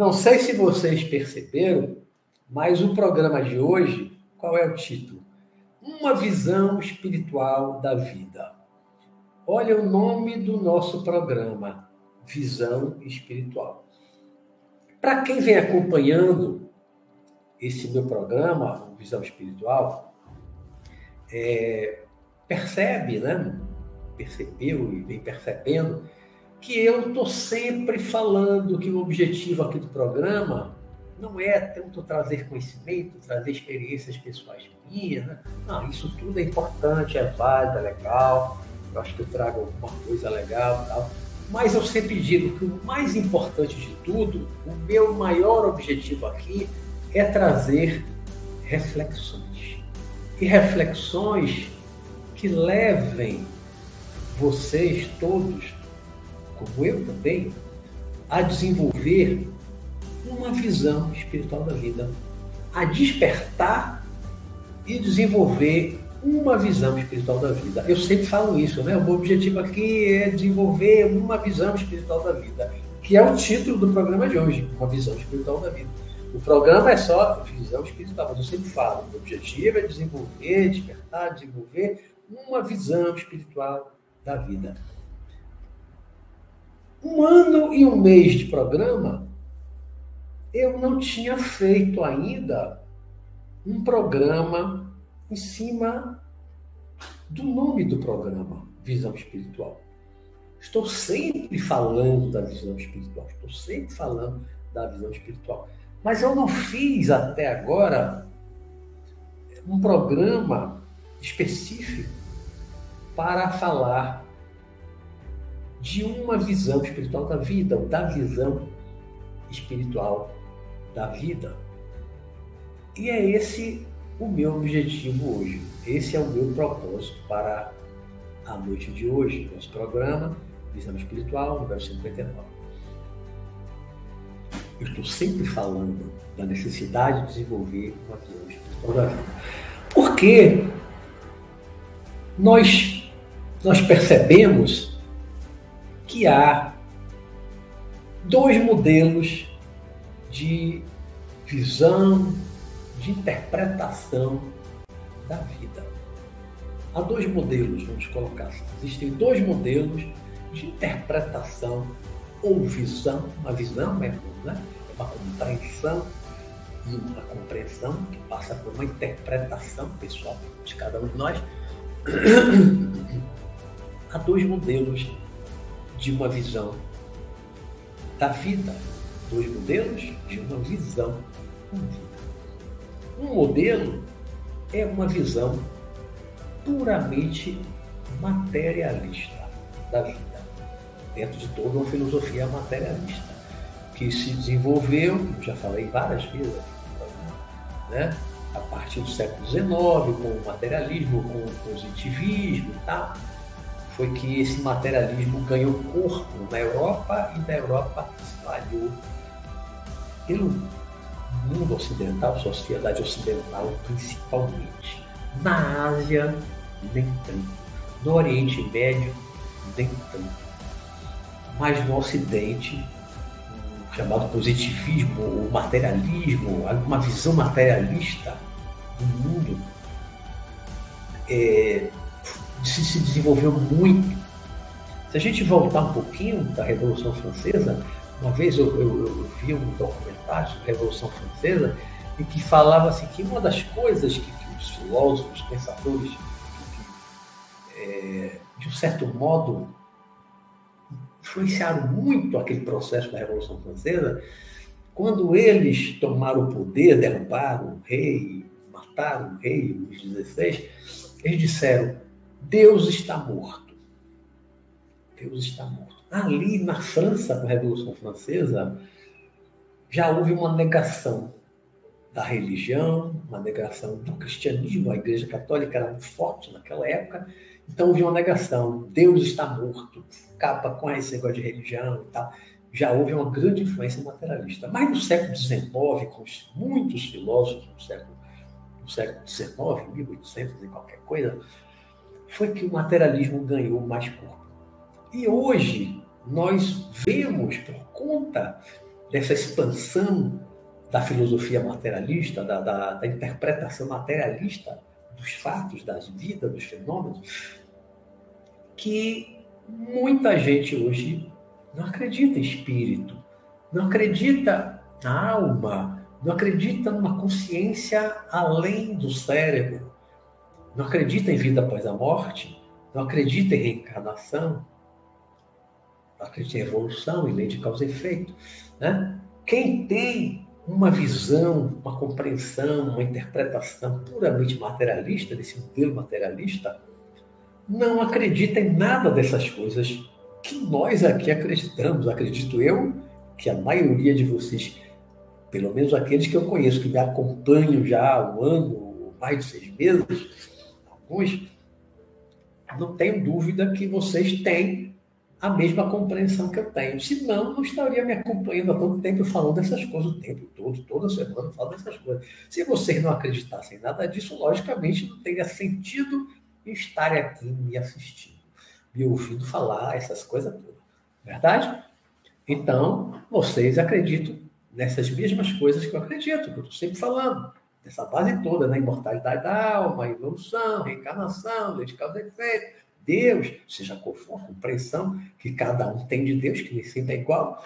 Não sei se vocês perceberam, mas o programa de hoje, qual é o título? Uma visão espiritual da vida. Olha o nome do nosso programa, Visão Espiritual. Para quem vem acompanhando esse meu programa, Visão Espiritual, é, percebe, né? Percebeu e vem percebendo que eu estou sempre falando que o objetivo aqui do programa não é tanto trazer conhecimento, trazer experiências pessoais minhas. Né? Não, isso tudo é importante, é válido, é legal. Eu acho que eu trago alguma coisa legal tal. Mas eu sempre digo que o mais importante de tudo, o meu maior objetivo aqui é trazer reflexões. E reflexões que levem vocês todos como eu também, a desenvolver uma visão espiritual da vida, a despertar e desenvolver uma visão espiritual da vida. Eu sempre falo isso, né? O meu objetivo aqui é desenvolver uma visão espiritual da vida, que é o título do programa de hoje, uma visão espiritual da vida. O programa é só visão espiritual, mas eu sempre falo, o objetivo é desenvolver, despertar, desenvolver uma visão espiritual da vida. Um ano e um mês de programa, eu não tinha feito ainda um programa em cima do nome do programa, Visão Espiritual. Estou sempre falando da visão espiritual, estou sempre falando da visão espiritual. Mas eu não fiz até agora um programa específico para falar de uma visão espiritual da vida, da visão espiritual da vida. E é esse o meu objetivo hoje. Esse é o meu propósito para a noite de hoje, nosso programa Visão Espiritual, número 59. Eu estou sempre falando da necessidade de desenvolver uma visão espiritual da vida. Porque nós, nós percebemos que há dois modelos de visão, de interpretação da vida. Há dois modelos, vamos colocar assim. Existem dois modelos de interpretação ou visão. Uma visão é, né? é uma compreensão e uma compreensão que passa por uma interpretação pessoal de cada um de nós. Há dois modelos de uma visão da vida, dois modelos de uma visão da vida. Um modelo é uma visão puramente materialista da vida, dentro de toda uma filosofia materialista, que se desenvolveu, já falei várias vezes, né? a partir do século XIX, com o materialismo, com o positivismo e tal foi que esse materialismo ganhou corpo na Europa e da Europa espalhou pelo mundo ocidental, sociedade ocidental principalmente. Na Ásia, nem tanto. No Oriente Médio, nem tanto. Mas no Ocidente, o chamado positivismo, o materialismo, uma visão materialista do mundo, é, se, se desenvolveu muito. Se a gente voltar um pouquinho da Revolução Francesa, uma vez eu, eu, eu vi um documentário sobre a Revolução Francesa em que falava assim, que uma das coisas que, que os filósofos, pensadores, que, é, de um certo modo, influenciaram muito aquele processo da Revolução Francesa, quando eles tomaram o poder, derrubaram o rei, mataram o rei, Luís XVI, eles disseram: Deus está morto. Deus está morto. Ali na França, com a Revolução Francesa, já houve uma negação da religião, uma negação do cristianismo. A Igreja Católica era muito forte naquela época, então houve uma negação. Deus está morto, capa com esse negócio de religião e tal. Já houve uma grande influência materialista. Mas no século XIX, com muitos filósofos no século século XIX, 1800 e qualquer coisa, foi que o materialismo ganhou mais corpo. E hoje nós vemos, por conta dessa expansão da filosofia materialista, da, da, da interpretação materialista dos fatos, das vidas, dos fenômenos, que muita gente hoje não acredita em espírito, não acredita na alma, não acredita numa consciência além do cérebro, não acredita em vida após a morte, não acredita em reencarnação, não acredita em evolução, em lei de causa e efeito. Né? Quem tem uma visão, uma compreensão, uma interpretação puramente materialista, desse modelo materialista, não acredita em nada dessas coisas que nós aqui acreditamos. Acredito eu que a maioria de vocês, pelo menos aqueles que eu conheço, que me acompanham já há um ano, mais de seis meses, alguns, não tenho dúvida que vocês têm a mesma compreensão que eu tenho. Senão, não estaria me acompanhando há tanto tempo falando dessas coisas o tempo todo, toda semana falo dessas coisas. Se vocês não acreditassem em nada disso, logicamente não teria sentido estar aqui me assistindo, me ouvindo falar essas coisas todas. Verdade? Então, vocês acreditam nessas mesmas coisas que eu acredito, que eu estou sempre falando. Nessa base toda, na né? imortalidade da alma, evolução, reencarnação, lei de causa e efeito, Deus, seja qual for a compreensão que cada um tem de Deus, que nem sempre é igual,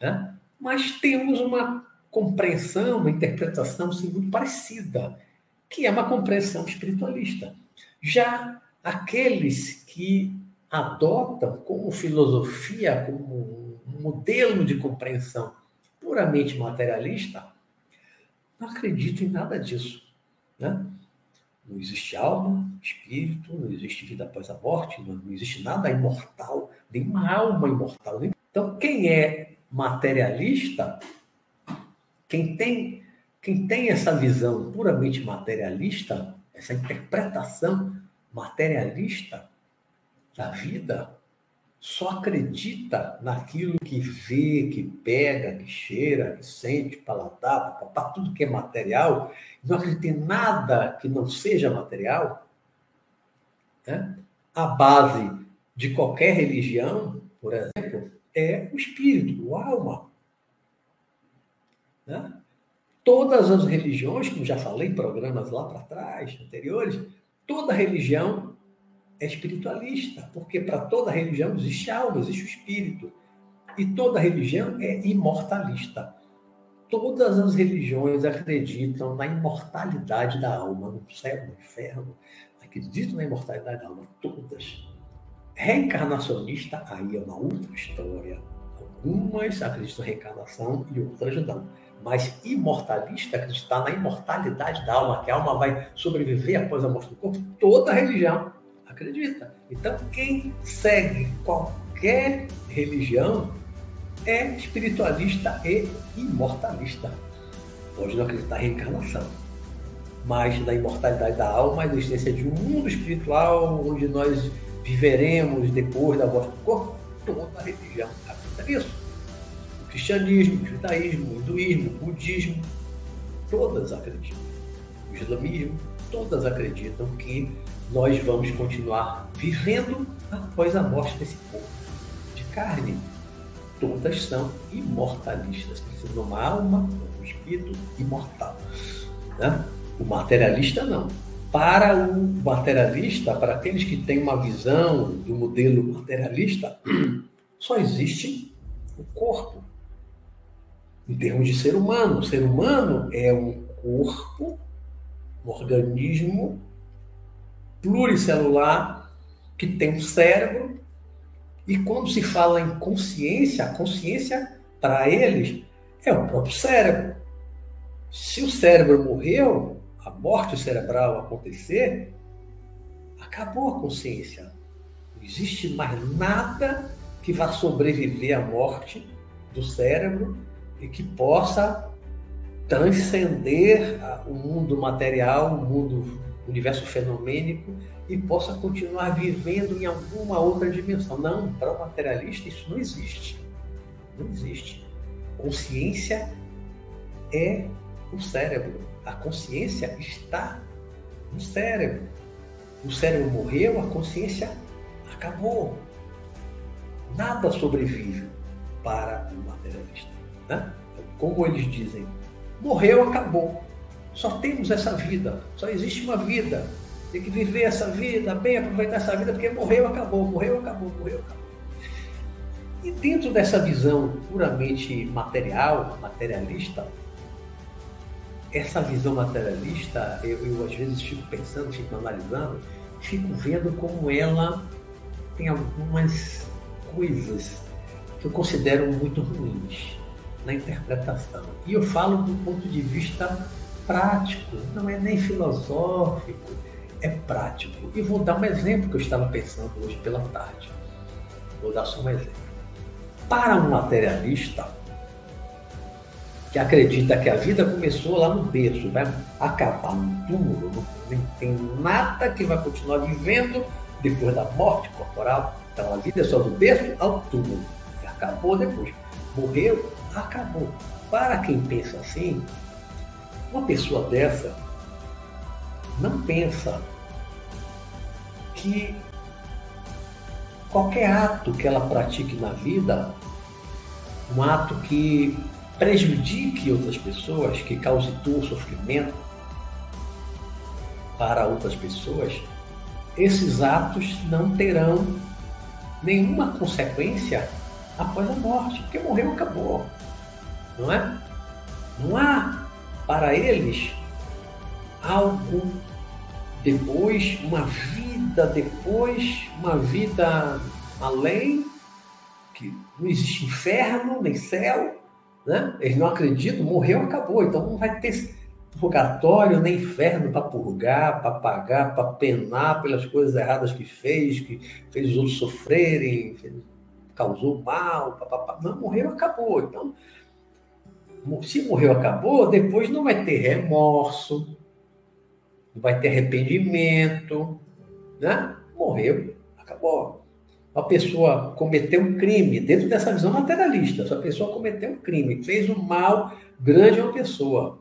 né? mas temos uma compreensão, uma interpretação assim, muito parecida, que é uma compreensão espiritualista. Já aqueles que adotam como filosofia, como modelo de compreensão puramente materialista, não acreditam em nada disso. Né? Não existe alma, espírito, não existe vida após a morte, não, existe nada imortal, nenhuma alma imortal. Então, quem é materialista, quem tem, quem tem essa visão puramente materialista, essa interpretação materialista da vida, só acredita naquilo que vê, que pega, que cheira, que sente, paladar, papá, tudo que é material, não acredita em nada que não seja material, né? a base de qualquer religião, por exemplo, é o espírito, o alma. Né? Todas as religiões, como já falei em programas lá para trás, anteriores, toda religião é espiritualista, porque para toda religião existe alma, existe o espírito. E toda religião é imortalista. Todas as religiões acreditam na imortalidade da alma, no céu, no inferno. Acreditam na imortalidade da alma, todas. Reencarnacionista, aí é uma outra história. Algumas acreditam em reencarnação e outras não. Mas imortalista, acreditar na imortalidade da alma, que a alma vai sobreviver após a morte do corpo, toda religião acredita. Então, quem segue qualquer religião é espiritualista e imortalista. Pode não acreditar em reencarnação, mas na imortalidade da alma, a existência de um mundo espiritual onde nós viveremos depois da morte do corpo, toda religião acredita nisso. Cristianismo, judaísmo, hinduísmo, budismo, todas acreditam. O islamismo, todas acreditam que nós vamos continuar vivendo após a morte desse corpo de carne. Todas são imortalistas, precisam uma alma, um espírito imortal. Né? O materialista não. Para o materialista, para aqueles que têm uma visão do modelo materialista, só existe o corpo. Em termos de ser humano, o ser humano é um corpo, um organismo pluricelular que tem um cérebro. E quando se fala em consciência, a consciência, para eles, é o próprio cérebro. Se o cérebro morreu, a morte cerebral acontecer, acabou a consciência. Não existe mais nada que vá sobreviver à morte do cérebro e que possa transcender o mundo material, o mundo universo fenomênico e possa continuar vivendo em alguma outra dimensão. Não, para o materialista isso não existe. Não existe. Consciência é o cérebro. A consciência está no cérebro. O cérebro morreu, a consciência acabou. Nada sobrevive para o. Né? Como eles dizem, morreu, acabou. Só temos essa vida, só existe uma vida. Tem que viver essa vida, bem aproveitar essa vida, porque morreu, acabou, morreu, acabou, morreu, acabou. E dentro dessa visão puramente material, materialista, essa visão materialista, eu, eu, às vezes fico pensando, fico analisando, fico vendo como ela tem algumas coisas que eu considero muito ruins na interpretação. E eu falo do ponto de vista prático, não é nem filosófico, é prático. E vou dar um exemplo que eu estava pensando hoje pela tarde. Vou dar só um exemplo. Para um materialista que acredita que a vida começou lá no berço, vai acabar no túmulo, não tem nada que vai continuar vivendo depois da morte corporal. Então a vida é só do berço ao túmulo. Acabou depois. Morreu, acabou. Para quem pensa assim, uma pessoa dessa não pensa que qualquer ato que ela pratique na vida, um ato que prejudique outras pessoas, que cause dor, sofrimento para outras pessoas, esses atos não terão nenhuma consequência após a morte, porque morreu, acabou. Não é? Não há para eles algo depois, uma vida depois, uma vida além, que não existe inferno nem céu, né? Eles não acreditam, morreu, acabou. Então não vai ter purgatório nem inferno para purgar, para pagar, para penar pelas coisas erradas que fez, que fez os outros sofrerem, fez, causou mal, papapá. não, morreu, acabou. Então, se morreu, acabou, depois não vai ter remorso, não vai ter arrependimento, né? Morreu, acabou. A pessoa cometeu um crime, dentro dessa visão materialista, essa pessoa cometeu um crime, fez um mal grande a uma pessoa.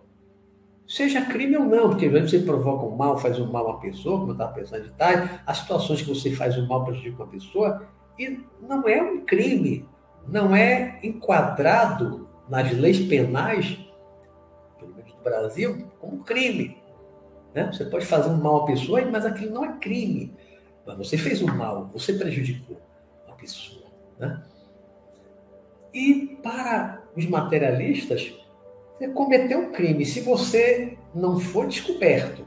Seja crime ou não, porque você provoca um mal, faz um mal a pessoa, como eu estava pensando de tarde, as situações que você faz um mal prejudica uma pessoa, e não é um crime, não é enquadrado nas leis penais, do Brasil, como crime. Né? Você pode fazer um mal à pessoa, mas aquilo não é crime. Mas você fez um mal, você prejudicou a pessoa. Né? E para os materialistas, você cometeu um crime. Se você não for descoberto,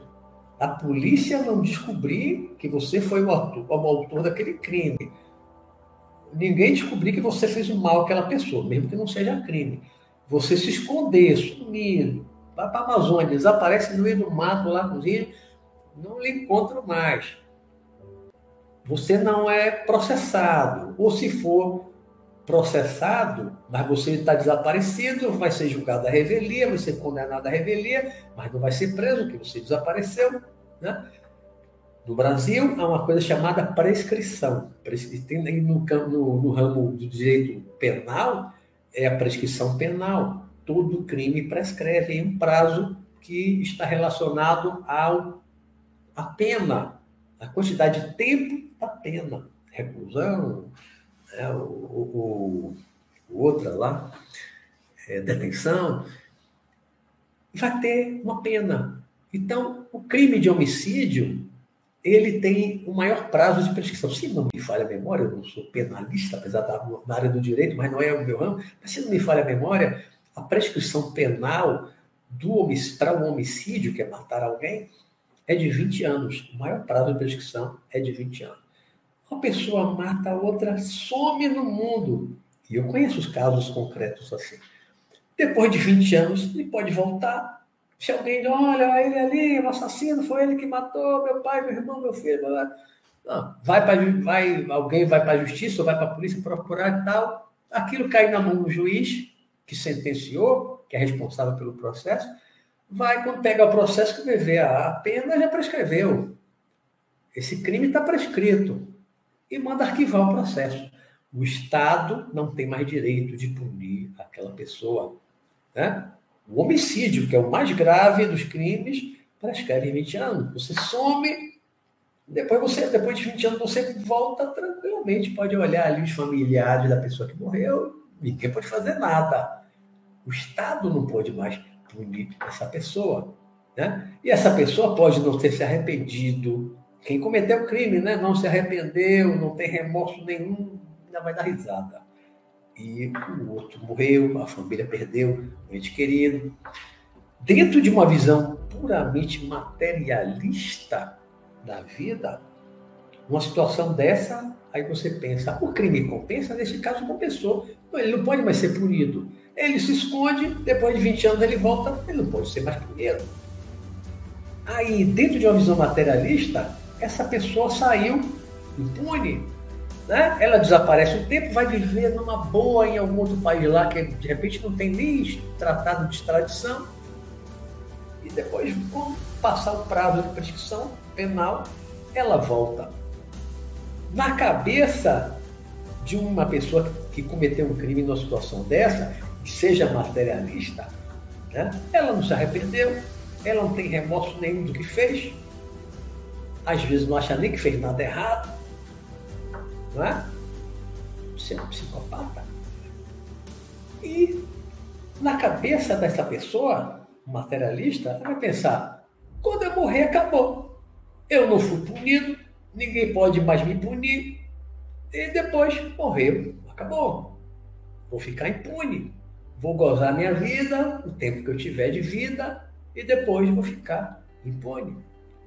a polícia não descobrir que você foi o autor, o autor daquele crime, ninguém descobrir que você fez mal àquela pessoa, mesmo que não seja crime. Você se esconder, sumir, vai para a Amazônia, desaparece no meio do mato lá, cozinha, não lhe encontro mais. Você não é processado. Ou se for processado, mas você está desaparecido, vai ser julgado a revelia, vai ser condenado a revelia, mas não vai ser preso, porque você desapareceu. Né? No Brasil, há uma coisa chamada prescrição. Tem no, no, no ramo do direito penal, é a prescrição penal. Todo crime prescreve em um prazo que está relacionado ao a pena, a quantidade de tempo da pena, reclusão, é, o, o, o, outra lá, é, detenção, vai ter uma pena. Então, o crime de homicídio ele tem o maior prazo de prescrição. Se não me falha a memória, eu não sou penalista, apesar estar na área do direito, mas não é o meu ramo, mas se não me falha a memória, a prescrição penal do para um homicídio, que é matar alguém, é de 20 anos. O maior prazo de prescrição é de 20 anos. Uma pessoa mata a outra, some no mundo. E eu conheço os casos concretos assim. Depois de 20 anos, ele pode voltar se alguém olha, ele ali, o assassino, foi ele que matou meu pai, meu irmão, meu filho. Não, vai para vai, alguém vai para a justiça ou vai para a polícia procurar e tal. Aquilo cai na mão do juiz, que sentenciou, que é responsável pelo processo. Vai, quando pega o processo, que ver a pena já prescreveu. Esse crime está prescrito. E manda arquivar o processo. O Estado não tem mais direito de punir aquela pessoa. Né? O homicídio, que é o mais grave dos crimes, prescreve 20 anos. Você some, depois você, depois de 20 anos, você volta tranquilamente, pode olhar ali os familiares da pessoa que morreu, ninguém pode fazer nada. O Estado não pode mais punir essa pessoa. Né? E essa pessoa pode não ter se arrependido. Quem cometeu o crime né? não se arrependeu, não tem remorso nenhum, ainda vai dar risada. E o outro morreu, a família perdeu um ente querido. Dentro de uma visão puramente materialista da vida, uma situação dessa, aí você pensa, o crime compensa? Nesse caso, compensou. Ele não pode mais ser punido. Ele se esconde, depois de 20 anos ele volta, ele não pode ser mais punido. Aí, dentro de uma visão materialista, essa pessoa saiu impune. Né? Ela desaparece o tempo, vai viver numa boa em algum outro país lá que de repente não tem nem tratado de extradição. E depois, quando passar o prazo de prescrição penal, ela volta. Na cabeça de uma pessoa que cometeu um crime numa situação dessa, que seja materialista, né? ela não se arrependeu, ela não tem remorso nenhum do que fez, às vezes não acha nem que fez nada errado, não é? Você é um psicopata. E na cabeça dessa pessoa, materialista, ela vai pensar: quando eu morrer, acabou. Eu não fui punido, ninguém pode mais me punir, e depois morreu, acabou. Vou ficar impune, vou gozar minha vida, o tempo que eu tiver de vida, e depois vou ficar impune.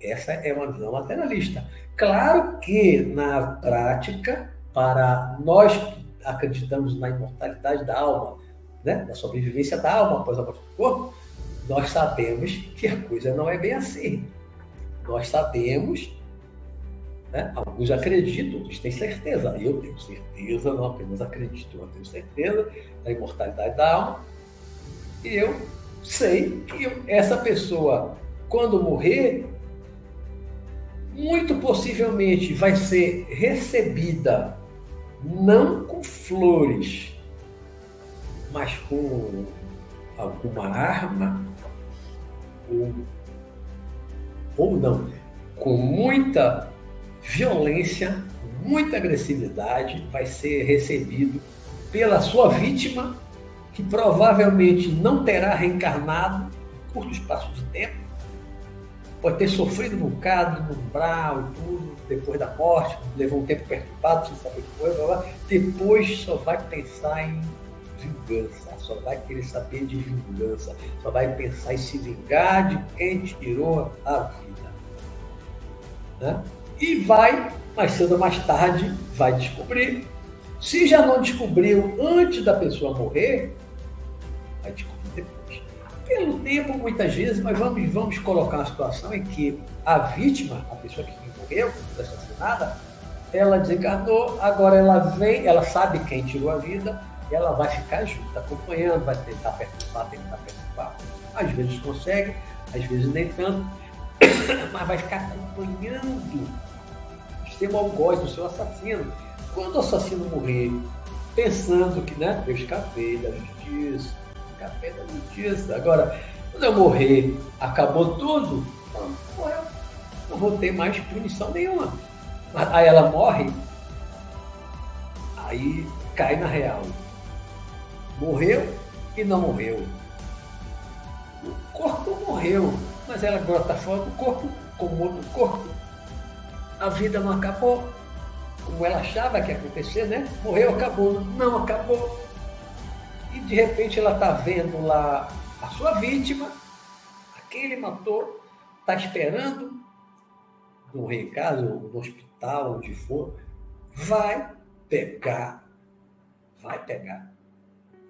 Essa é uma visão materialista. Claro que, na prática, para nós que acreditamos na imortalidade da alma, né, na sobrevivência da alma após a morte do corpo, nós sabemos que a coisa não é bem assim. Nós sabemos, né, alguns acreditam, outros têm certeza. Eu tenho certeza, não apenas acredito, eu tenho certeza da imortalidade da alma. E eu sei que essa pessoa, quando morrer, muito possivelmente vai ser recebida não com flores, mas com alguma arma, ou, ou não, com muita violência, muita agressividade, vai ser recebido pela sua vítima que provavelmente não terá reencarnado em curto espaço de tempo, pode ter sofrido um bocado, no umbral e tudo, depois da morte, levou um tempo perturbado, sem saber que foi, blá, blá. depois só vai pensar em vingança, só vai querer saber de vingança, só vai pensar em se vingar de quem tirou a vida. Né? E vai, mais cedo ou mais tarde, vai descobrir. Se já não descobriu antes da pessoa morrer, vai descobrir. Pelo tempo, muitas vezes, mas vamos, vamos colocar uma situação em que a vítima, a pessoa que morreu, foi assassinada, ela desencarnou, agora ela vem, ela sabe quem tirou a vida, ela vai ficar junto, acompanhando, vai tentar perturbar, tentar perturbar. Às vezes consegue, às vezes nem tanto, mas vai ficar acompanhando o seu algoz, o seu assassino. Quando o assassino morrer, pensando que, né, eu escapei da justiça, escapei da justiça, agora, quando eu morrer, acabou tudo, morreu. Não vou ter mais punição nenhuma. Aí ela morre, aí cai na real. Morreu e não morreu. O corpo morreu, mas ela está fora do corpo, como outro corpo. A vida não acabou, como ela achava que ia acontecer, né? Morreu, acabou. Não acabou. E de repente ela está vendo lá a sua vítima, aquele matou, está esperando no recado, no hospital, onde for, vai pegar, vai pegar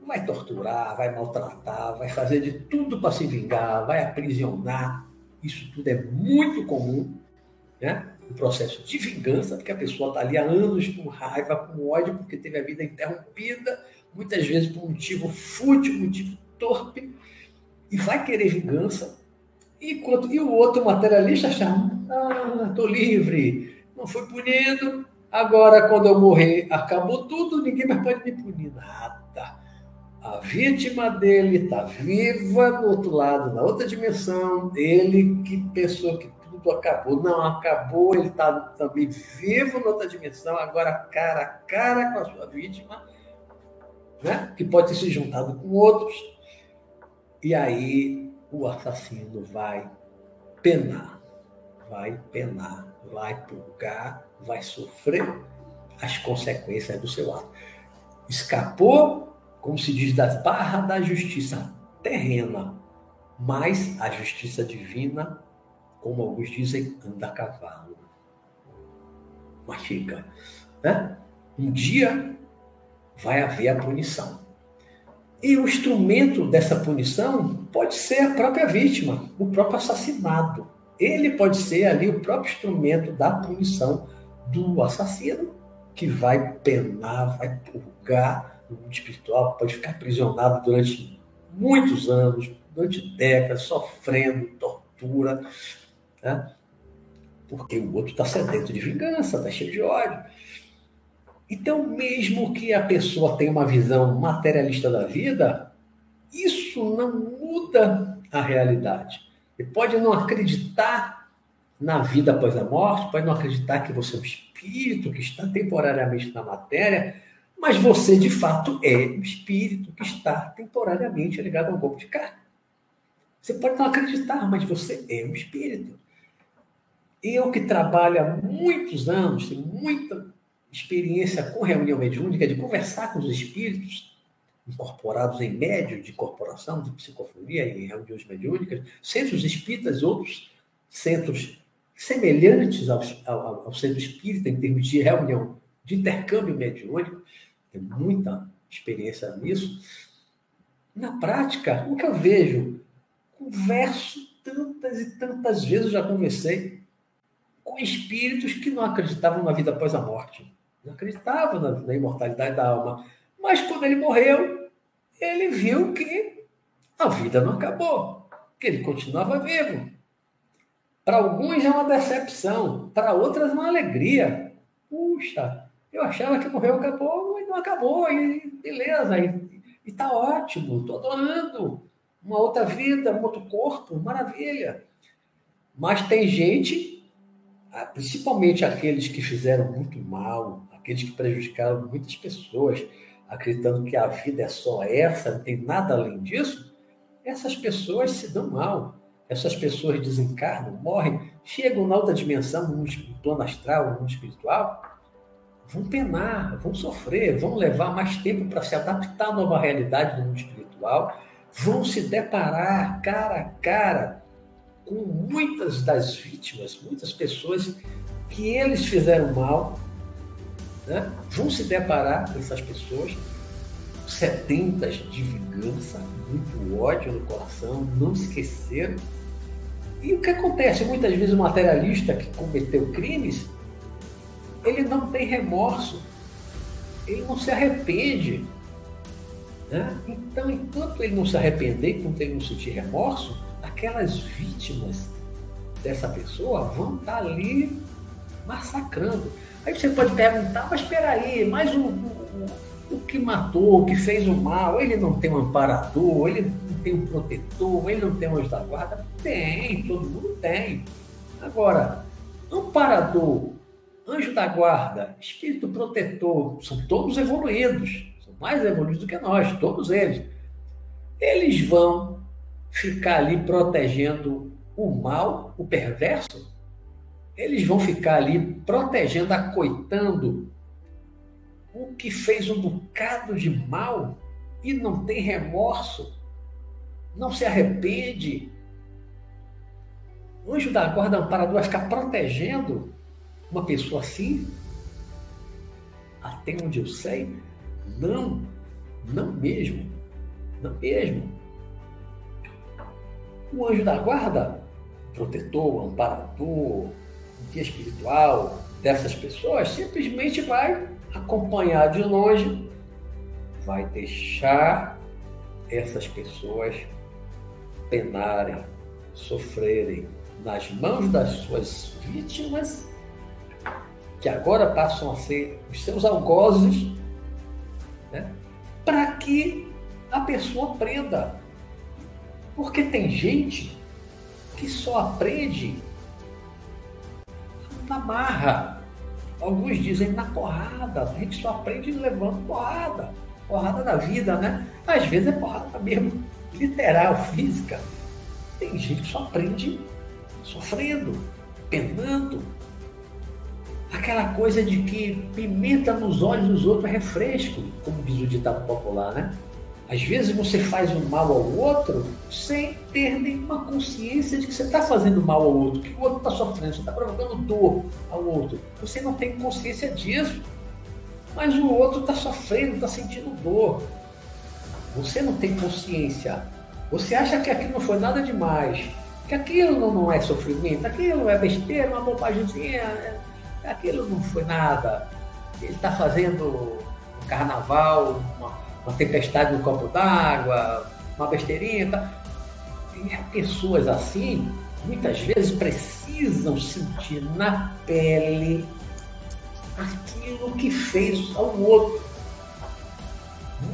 vai torturar, vai maltratar, vai fazer de tudo para se vingar, vai aprisionar. Isso tudo é muito comum, né? O processo de vingança, porque a pessoa está ali há anos com raiva, com ódio, porque teve a vida interrompida, muitas vezes por um motivo fútil, motivo torpe, e vai querer vingança. Enquanto, e o outro materialista achando, ah, estou livre, não fui punido, agora quando eu morrer acabou tudo, ninguém mais pode me punir nada A vítima dele está viva do outro lado, na outra dimensão. Ele que pensou que tudo acabou. Não acabou, ele está também vivo na outra dimensão, agora cara a cara com a sua vítima, né? que pode ter se juntado com outros. E aí o assassino vai penar, vai penar, vai purgar, vai sofrer as consequências do seu ato. Escapou, como se diz, das barras da justiça terrena, mas a justiça divina, como alguns dizem, anda a cavalo. Mas fica. Né? Um dia vai haver a punição. E o instrumento dessa punição pode ser a própria vítima, o próprio assassinado. Ele pode ser ali o próprio instrumento da punição do assassino, que vai penar, vai purgar no mundo espiritual, pode ficar aprisionado durante muitos anos, durante décadas, sofrendo tortura, né? porque o outro está sedento de vingança, está cheio de ódio. Então, mesmo que a pessoa tenha uma visão materialista da vida, isso não muda a realidade. Ele pode não acreditar na vida após a morte, pode não acreditar que você é um espírito que está temporariamente na matéria, mas você de fato é um espírito que está temporariamente ligado a um corpo de carne. Você pode não acreditar, mas você é um espírito. Eu que trabalho há muitos anos, tenho muita experiência com reunião mediúnica, de conversar com os espíritos incorporados em médio de corporação, de psicofonia e reuniões mediúnicas, centros espíritas outros centros semelhantes ao, ao, ao centro espírita em termos de reunião, de intercâmbio mediúnico, tenho muita experiência nisso. Na prática, o que eu vejo, converso tantas e tantas vezes, já conversei com espíritos que não acreditavam na vida após a morte não acreditava na, na imortalidade da alma. Mas quando ele morreu, ele viu que a vida não acabou, que ele continuava vivo. Para alguns é uma decepção, para outras é uma alegria. Puxa, eu achava que morreu, acabou, e não acabou, e beleza, e está ótimo, estou adorando. Uma outra vida, um outro corpo, maravilha. Mas tem gente, ah, principalmente aqueles que fizeram muito mal, aqueles que prejudicaram muitas pessoas, acreditando que a vida é só essa, não tem nada além disso, essas pessoas se dão mal. Essas pessoas desencarnam, morrem, chegam na outra dimensão, no plano astral, no mundo espiritual, vão penar, vão sofrer, vão levar mais tempo para se adaptar à nova realidade do mundo espiritual, vão se deparar cara a cara com muitas das vítimas, muitas pessoas que eles fizeram mal, né, vão se deparar com essas pessoas sedentas de vingança, muito ódio no coração, não esqueceram. E o que acontece? Muitas vezes o materialista que cometeu crimes, ele não tem remorso, ele não se arrepende. Né? Então, enquanto ele não se arrepender, enquanto ele não sentir remorso, aquelas vítimas dessa pessoa vão estar ali massacrando. Aí você pode perguntar, mas espera aí, mas o, o, o que matou, o que fez o mal, ele não tem um amparador, ele não tem um protetor, ele não tem um anjo da guarda? Tem, todo mundo tem. Agora, amparador, anjo da guarda, espírito protetor, são todos evoluídos, são mais evoluídos do que nós, todos eles. Eles vão ficar ali protegendo o mal, o perverso? Eles vão ficar ali protegendo, acoitando o que fez um bocado de mal e não tem remorso, não se arrepende. O anjo da guarda amparador vai ficar protegendo uma pessoa assim? Até onde eu sei, não, não mesmo, não mesmo. O anjo da guarda, protetor, amparador, espiritual dessas pessoas simplesmente vai acompanhar de longe, vai deixar essas pessoas penarem, sofrerem nas mãos das suas vítimas, que agora passam a ser os seus algozes, né? para que a pessoa aprenda. Porque tem gente que só aprende na marra. Alguns dizem na porrada. A gente só aprende levando porrada. Porrada da vida, né? Às vezes é porrada mesmo, literal, física. Tem gente que só aprende sofrendo, penando. Aquela coisa de que pimenta nos olhos dos outros é refresco, como diz o ditado popular, né? Às vezes você faz um mal ao outro sem ter nenhuma consciência de que você está fazendo mal ao outro, que o outro está sofrendo, você está provocando dor ao outro. Você não tem consciência disso. Mas o outro está sofrendo, está sentindo dor. Você não tem consciência. Você acha que aquilo não foi nada demais, que aquilo não é sofrimento, aquilo é besteira, uma bobagemzinha, é, aquilo não foi nada. Ele está fazendo um carnaval, uma, uma tempestade no copo d'água, uma besteirinha. Tá? E pessoas assim, muitas vezes precisam sentir na pele aquilo que fez ao outro.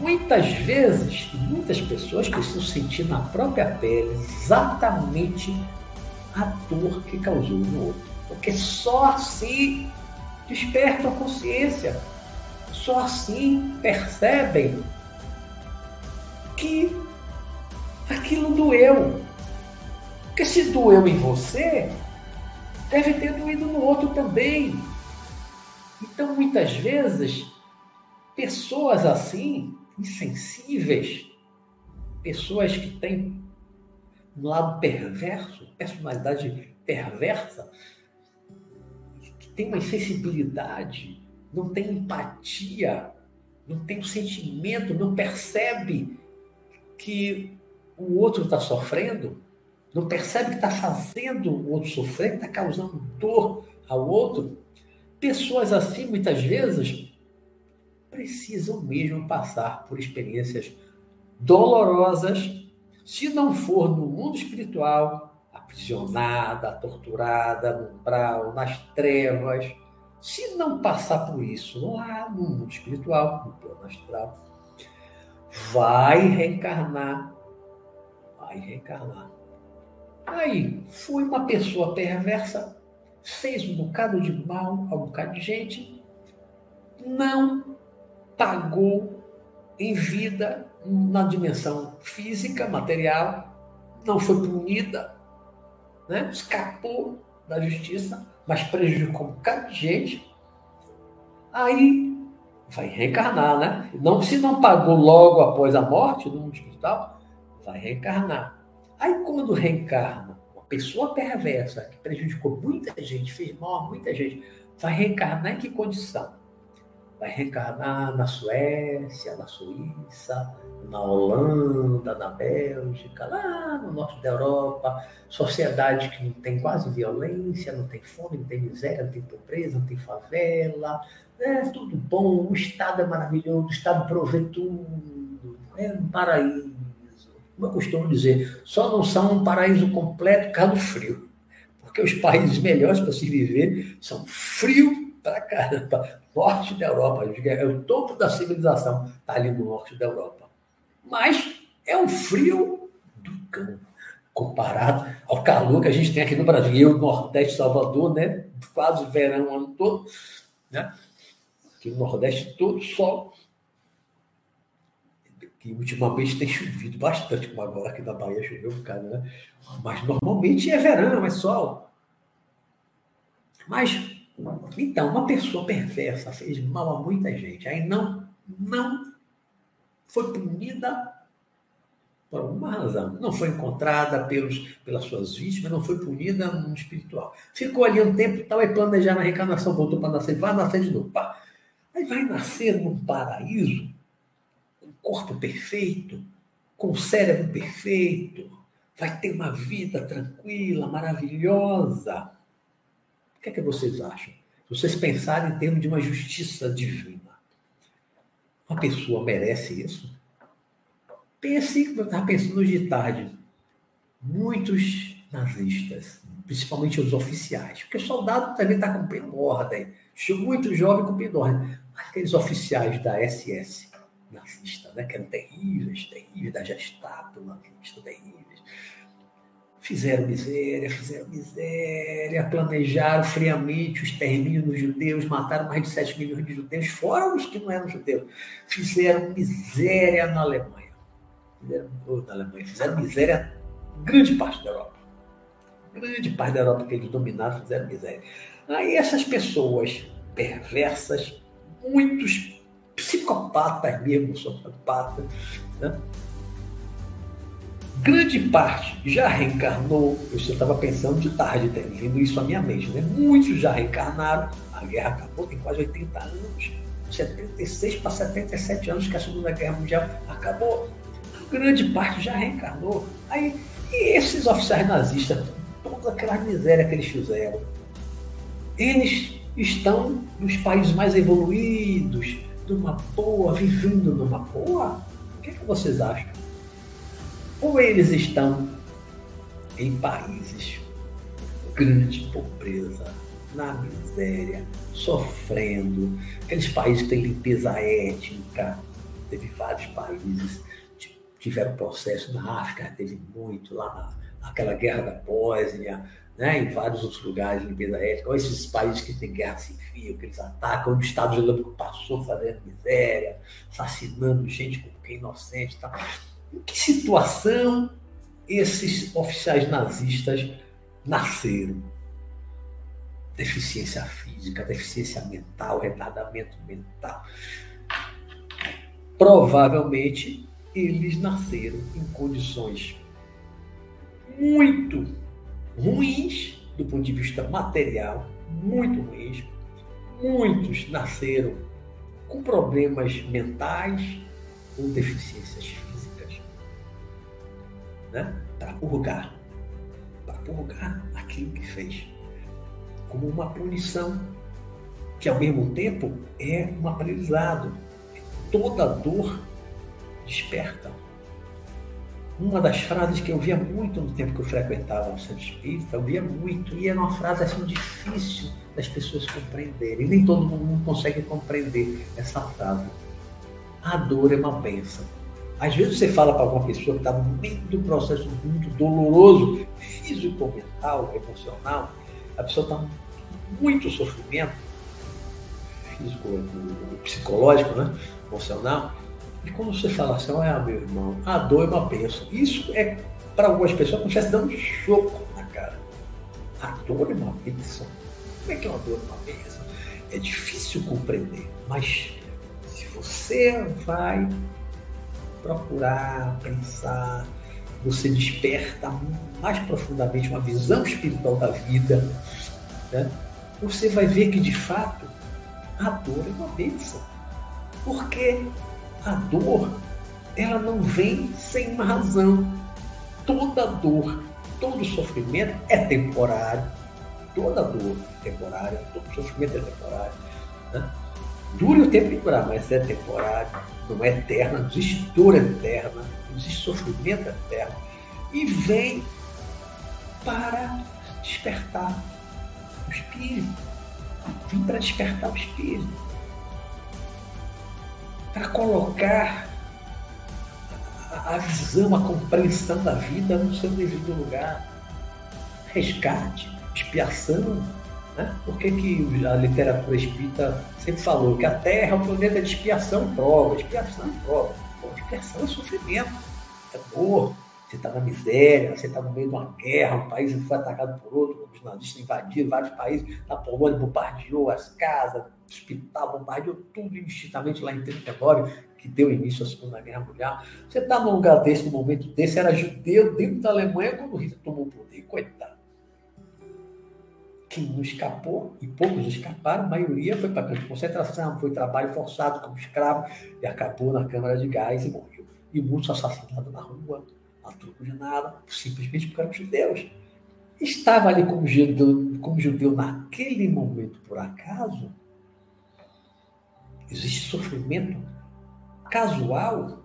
Muitas vezes, muitas pessoas precisam sentir na própria pele exatamente a dor que causou no outro. Porque só assim despertam a consciência, só assim percebem que aquilo doeu. Porque se doeu em você, deve ter doído no outro também. Então, muitas vezes, pessoas assim, insensíveis, pessoas que têm um lado perverso, personalidade perversa, que tem uma insensibilidade, não tem empatia, não tem um sentimento, não percebe que o outro está sofrendo, não percebe que está fazendo o outro sofrer, que está causando dor ao outro. Pessoas assim, muitas vezes, precisam mesmo passar por experiências dolorosas, se não for no mundo espiritual, aprisionada, torturada, no umbral, nas trevas. Se não passar por isso lá no mundo espiritual, no plano astral, vai reencarnar. Vai reencarnar. Aí, foi uma pessoa perversa, fez um bocado de mal a um bocado de gente, não pagou em vida na dimensão física, material, não foi punida, né? escapou da justiça, mas prejudicou um bocado de gente. Aí vai reencarnar, né? Não, se não pagou logo após a morte no espiritual, vai reencarnar. Aí quando reencarna, uma pessoa perversa que prejudicou muita gente, fez mal a muita gente, vai reencarnar em que condição? Vai reencarnar na Suécia, na Suíça, na Holanda, na Bélgica, lá no norte da Europa, sociedade que não tem quase violência, não tem fome, não tem miséria, não tem pobreza, não tem favela, é tudo bom, o Estado é maravilhoso, o Estado provê tudo, é um paraíso. Como eu costumo dizer, só não são um paraíso completo por frio. Porque os países melhores para se viver são frio para caramba. Norte da Europa, é o topo da civilização, está ali no norte da Europa. Mas é um frio do cão, comparado ao calor que a gente tem aqui no Brasil. Eu, Nordeste, Salvador, né? quase verão o ano todo. Né? Que no Nordeste todo sol. Que ultimamente tem chovido bastante, como agora aqui na Bahia choveu um bocado, né? Mas normalmente é verão, é sol. Mas, então, uma pessoa perversa fez mal a muita gente. Aí não, não foi punida por alguma razão. Não foi encontrada pelos, pelas suas vítimas, não foi punida no mundo espiritual. Ficou ali um tempo, estava planejando a reencarnação, voltou para nascer, vai nascer de novo. Pá. Aí vai nascer num paraíso, com corpo perfeito, com cérebro perfeito, vai ter uma vida tranquila, maravilhosa. O que é que vocês acham? Se vocês pensarem em termos de uma justiça divina, uma pessoa merece isso? Pense, eu estava pensando hoje de tarde, muitos nazistas, principalmente os oficiais, porque o soldado também está cumprindo ordem, muito jovem cumprindo ordem aqueles oficiais da SS, nazista, né? que eram terríveis, terríveis, da Gestapo nazista, terríveis. Fizeram miséria, fizeram miséria, planejaram friamente os termínios dos judeus, mataram mais de 7 milhões de judeus, fora os que não eram judeus. Fizeram miséria na Alemanha. Fizeram, na Alemanha, fizeram miséria em grande parte da Europa. Grande parte da Europa que eles dominaram fizeram miséria. Aí essas pessoas perversas, muitos psicopatas mesmo, sociopatas, né? grande parte já reencarnou. Eu estava pensando de tarde, vindo isso à minha mente. Né? Muitos já reencarnaram. A guerra acabou, tem quase 80 anos. 76 para 77 anos que a Segunda Guerra Mundial acabou. Grande parte já reencarnou. Aí, e esses oficiais nazistas, toda aquela miséria que eles fizeram, eles estão nos países mais evoluídos, numa boa, vivendo numa boa. O que, é que vocês acham? ou eles estão em países grande pobreza, na miséria, sofrendo, aqueles países que têm limpeza étnica, teve vários países tiveram processo na África, teve muito lá na, naquela guerra da Bósnia, né, em vários outros lugares, limpeza étnica, ou esses países que têm guerra civil, que eles atacam, o Estado Islâmico passou fazendo miséria, assassinando gente como é inocente, tá? Em que situação esses oficiais nazistas nasceram? Deficiência física, deficiência mental, retardamento mental. Provavelmente eles nasceram em condições muito ruins do ponto de vista material, muito ruins. Muitos nasceram com problemas mentais ou deficiências físicas né? para purgar, para purgar aquilo que fez, como uma punição, que ao mesmo tempo é um aprendizado. Toda dor desperta. Uma das frases que eu via muito no tempo que eu frequentava o centro espírita, eu via muito, e era uma frase assim difícil das pessoas compreenderem. Nem todo mundo consegue compreender essa frase. A dor é uma bênção às vezes você fala para alguma pessoa que está no meio do processo muito doloroso, físico, mental, emocional, a pessoa está muito sofrimento, físico, psicológico, né? emocional, e quando você fala assim, olha meu irmão, a dor é uma bênção. Isso é, para algumas pessoas, como se estivesse dando um choco na cara. A dor é uma bênção. Como é que é uma dor é uma bênção? É difícil compreender, mas se você vai procurar, pensar, você desperta mais profundamente uma visão espiritual da vida, né? você vai ver que de fato a dor é uma bênção. Porque a dor, ela não vem sem uma razão. Toda dor, todo sofrimento é temporário. Toda dor é temporária, todo sofrimento é temporário. Né? Dure o tempo que durar, mas é temporário não é eterna, não existe dor eterna, não existe sofrimento eterno. E vem para despertar o espírito. Vem para despertar o espírito. Para colocar a visão, a compreensão da vida no seu devido lugar. Resgate, expiação, né? Por que, que a literatura espírita sempre falou que a Terra é um planeta de expiação prova, expiação prova? Pô, expiação é sofrimento, é dor, você está na miséria, você está no meio de uma guerra, um país foi atacado por outro, os nazistas invadiram vários países, a Polônia bombardeou as casas, hospital bombardeou tudo indistintamente lá em 39, que deu início à Segunda Guerra Mundial. Você está num lugar desse, num momento desse, era judeu dentro da Alemanha quando Hitler tomou o poder, coitado. Quem não escapou, e poucos escaparam, a maioria foi para campo de concentração, foi trabalho forçado como escravo e acabou na câmara de gás e morreu. E muitos assassinados na rua, a troco de nada, simplesmente porque eram judeus. Estava ali como judeu, como judeu naquele momento, por acaso? Existe sofrimento casual?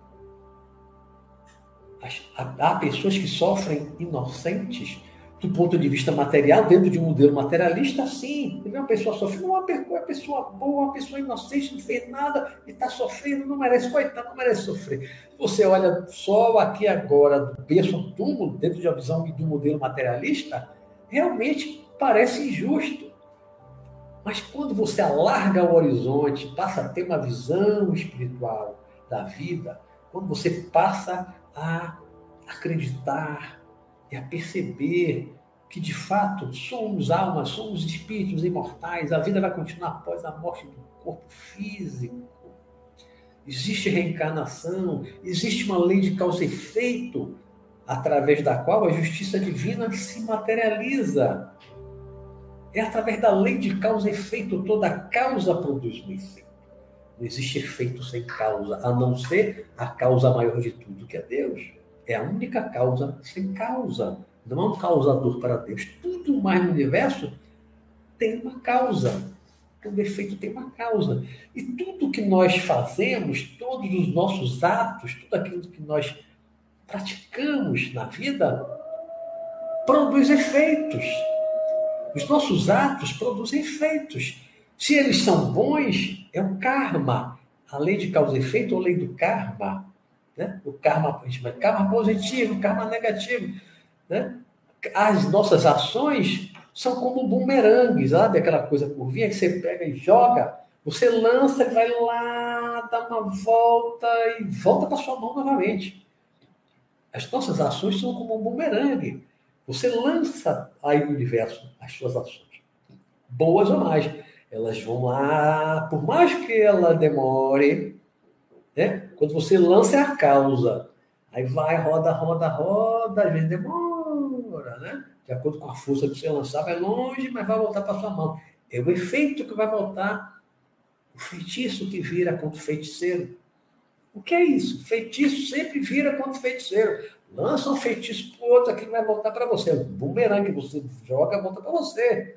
Há pessoas que sofrem inocentes do ponto de vista material, dentro de um modelo materialista, sim. Você vê uma pessoa sofrendo, uma pessoa boa, uma pessoa inocente, não fez nada e está sofrendo, não merece, coitado, não merece sofrer. Você olha só aqui agora, do berço túmulo, dentro de uma visão um modelo materialista, realmente parece injusto. Mas quando você alarga o horizonte, passa a ter uma visão espiritual da vida, quando você passa a acreditar, e a perceber que de fato somos almas, somos espíritos imortais, a vida vai continuar após a morte do corpo físico. Existe reencarnação, existe uma lei de causa e efeito através da qual a justiça divina se materializa. É através da lei de causa e efeito, toda causa produz um efeito. Não existe efeito sem causa, a não ser a causa maior de tudo, que é Deus. É a única causa sem causa. Não há um causador para Deus. Tudo mais no universo tem uma causa. Todo efeito tem uma causa. E tudo que nós fazemos, todos os nossos atos, tudo aquilo que nós praticamos na vida, produz efeitos. Os nossos atos produzem efeitos. Se eles são bons, é o karma. A lei de causa e efeito ou lei do karma. Né? O karma, a gente karma positivo, karma negativo. Né? As nossas ações são como bumerangues, sabe? Aquela coisa curvinha que você pega e joga, você lança e vai lá, dá uma volta e volta para sua mão novamente. As nossas ações são como um bumerangue. Você lança aí no universo as suas ações, boas ou mais. Elas vão lá, por mais que ela demore, né? Quando você lança é a causa. Aí vai, roda, roda, roda, às vezes demora, né? De acordo com a força que você lançar, vai longe, mas vai voltar para sua mão. É o efeito que vai voltar. O feitiço que vira contra o feiticeiro. O que é isso? Feitiço sempre vira contra o feiticeiro. Lança um feitiço para outro aqui que vai voltar para você. O bumerangue que você joga, volta para você.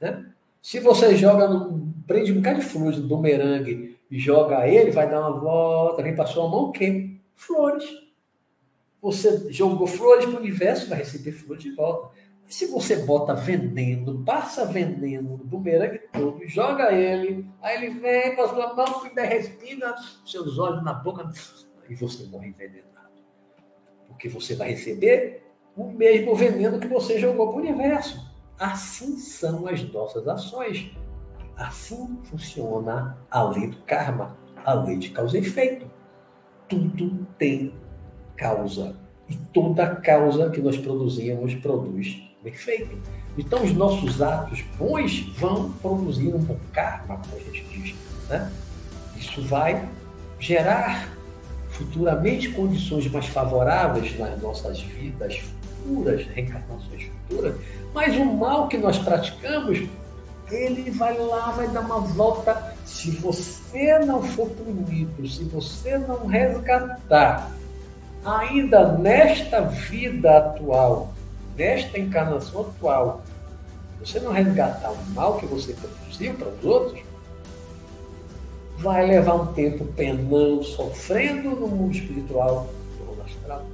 Né? Se você joga, prende um bocado de flores no bumerangue joga ele, vai dar uma volta, vem para sua mão o? Flores. Você jogou flores para o universo, vai receber flores de volta. Se você bota veneno, passa veneno no bumerangue todo, joga ele, aí ele vem para sua mão, e respira seus olhos na boca, e você morre envenenado. Porque você vai receber o mesmo veneno que você jogou para o universo. Assim são as nossas ações. Assim funciona a lei do karma, a lei de causa e efeito. Tudo tem causa. E toda causa que nós produzimos produz efeito. Então, os nossos atos bons vão produzir um bom karma, como a gente diz. Né? Isso vai gerar futuramente condições mais favoráveis nas nossas vidas futuras, reencarnações futuras, mas o mal que nós praticamos ele vai lá, vai dar uma volta. Se você não for punido, se você não resgatar, ainda nesta vida atual, nesta encarnação atual, você não resgatar o mal que você produziu para os outros, vai levar um tempo penando, sofrendo no mundo espiritual, no mundo astral.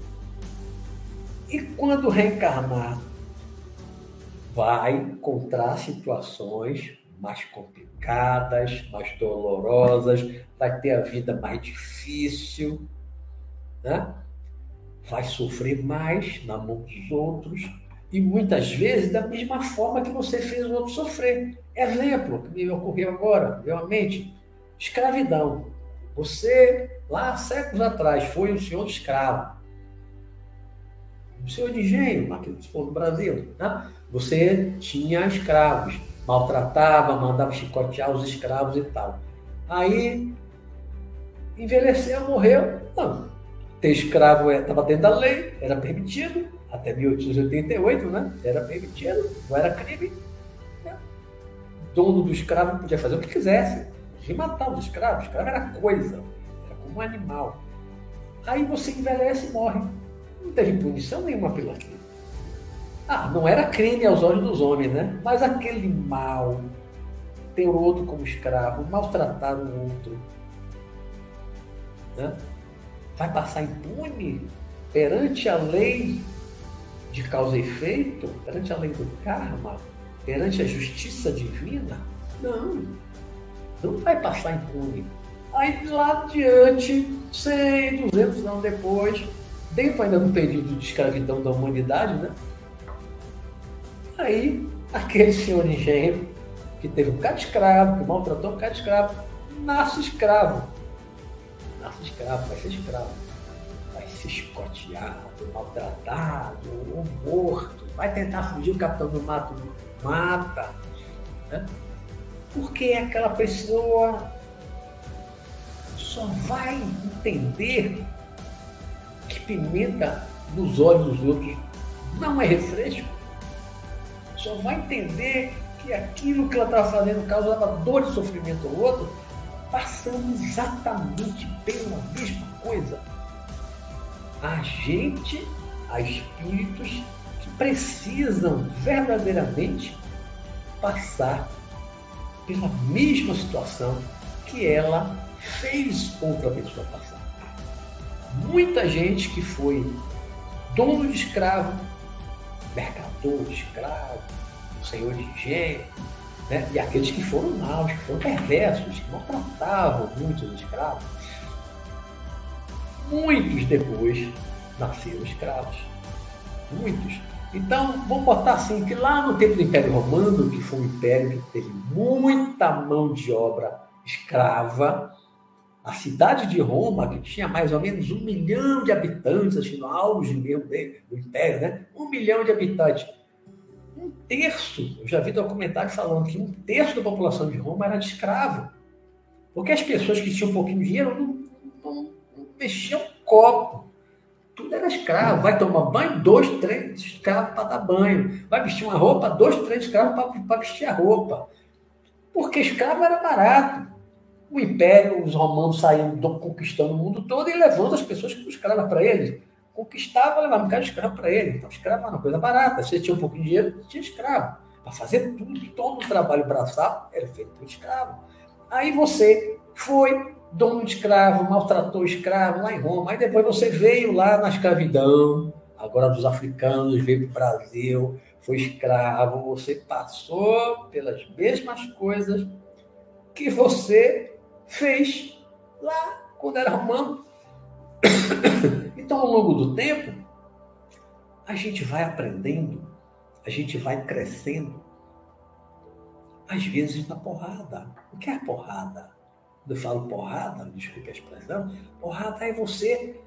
E quando reencarnar vai encontrar situações mais complicadas, mais dolorosas, vai ter a vida mais difícil, né? Vai sofrer mais na mão dos outros e muitas vezes da mesma forma que você fez o outro sofrer. Exemplo que me ocorreu agora, meu mente, escravidão. Você, lá séculos atrás, foi o senhor escravo. O senhor de engenho, aqui no Brasil, né? Você tinha escravos, maltratava, mandava chicotear os escravos e tal. Aí envelheceu, morreu. Não. Ter escravo estava dentro da lei, era permitido, até 1888, né? Era permitido, não era crime. Né? O dono do escravo podia fazer o que quisesse, podia matar os escravos. O escravo era coisa, era como um animal. Aí você envelhece e morre. Não teve punição nenhuma pelo aquilo. Ah, não era crime aos olhos dos homens, né? Mas aquele mal, ter o outro como escravo, maltratar o outro, né? Vai passar impune perante a lei de causa e efeito, perante a lei do karma, perante a justiça divina, não, não vai passar impune. Aí lá adiante, 100, 200 anos depois, dentro ainda do período de escravidão da humanidade, né? Aí, aquele senhor engenheiro, que teve um de escravo, que maltratou um de escravo, nasce escravo. Nasce escravo, vai ser escravo. Vai ser escoteado, maltratado, ou morto. Vai tentar fugir, o capitão do mato mata. Né? Porque aquela pessoa só vai entender que pimenta nos olhos dos outros não é refresco. Só vai entender que aquilo que ela estava fazendo causava dor e sofrimento ao outro, passando exatamente pela mesma coisa. A gente, a espíritos que precisam verdadeiramente passar pela mesma situação que ela fez outra pessoa passar. Muita gente que foi dono de escravo, mercador de escravo, senhor de engenho, né? e aqueles que foram maus, que foram perversos, que maltratavam muitos escravos, muitos depois nasceram escravos. Muitos. Então, vamos botar assim, que lá no tempo do Império Romano, que foi um império que teve muita mão de obra escrava, a cidade de Roma, que tinha mais ou menos um milhão de habitantes, assim, no auge mesmo do império, né? Um milhão de habitantes. Um terço, eu já vi documentário falando que um terço da população de Roma era de escravo. Porque as pessoas que tinham um pouquinho de dinheiro não, não, não mexiam copo. Tudo era escravo. Vai tomar banho, dois, três escravos para dar banho. Vai vestir uma roupa, dois, três escravos para vestir a roupa. Porque escravo era barato o império, os romanos saíam conquistando o mundo todo e levando as pessoas que escravas para eles. Conquistava, levava um cara de escravo para ele. Então, escravo era uma coisa barata. Se você tinha um pouquinho de dinheiro, tinha escravo. Para fazer tudo, todo o trabalho braçal era feito por escravo. Aí você foi dono de escravo, maltratou escravo lá em Roma. Aí depois você veio lá na escravidão, agora dos africanos, veio para o Brasil, foi escravo. Você passou pelas mesmas coisas que você fez lá quando era romano. Então, ao longo do tempo, a gente vai aprendendo, a gente vai crescendo, às vezes na porrada. O que é porrada? Quando eu falo porrada, desculpe a expressão, porrada é você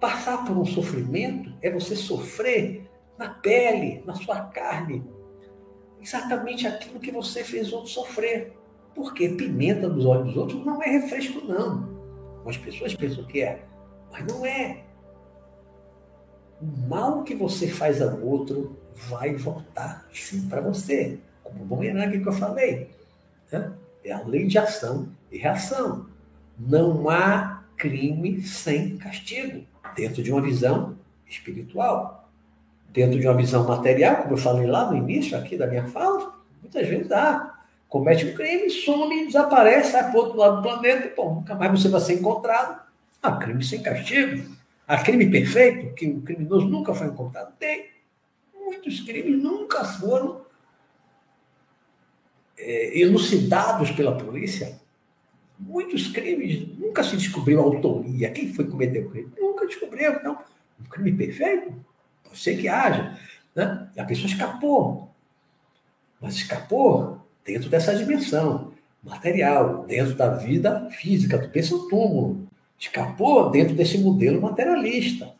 passar por um sofrimento, é você sofrer na pele, na sua carne, exatamente aquilo que você fez outro sofrer. Porque pimenta nos olhos dos outros não é refresco, não. As pessoas pensam que é, mas não é. O mal que você faz ao outro vai voltar sim para você. Como o bumerangue que eu falei. Né? É a lei de ação e reação. Não há crime sem castigo, dentro de uma visão espiritual. Dentro de uma visão material, como eu falei lá no início aqui da minha fala, muitas vezes há comete um crime, some, desaparece, sai para outro lado do planeta e, pô, nunca mais você vai ser encontrado. Ah, crime sem castigo. Há crime perfeito, que o criminoso nunca foi encontrado. Tem. Muitos crimes nunca foram é, elucidados pela polícia. Muitos crimes nunca se descobriu a autoria. Quem foi cometer o crime? Nunca descobriu. Então, um crime perfeito, pode ser que haja. Né? A pessoa escapou. Mas escapou dentro dessa dimensão material, dentro da vida física, do pensa túmulo. Escapou dentro desse modelo materialista.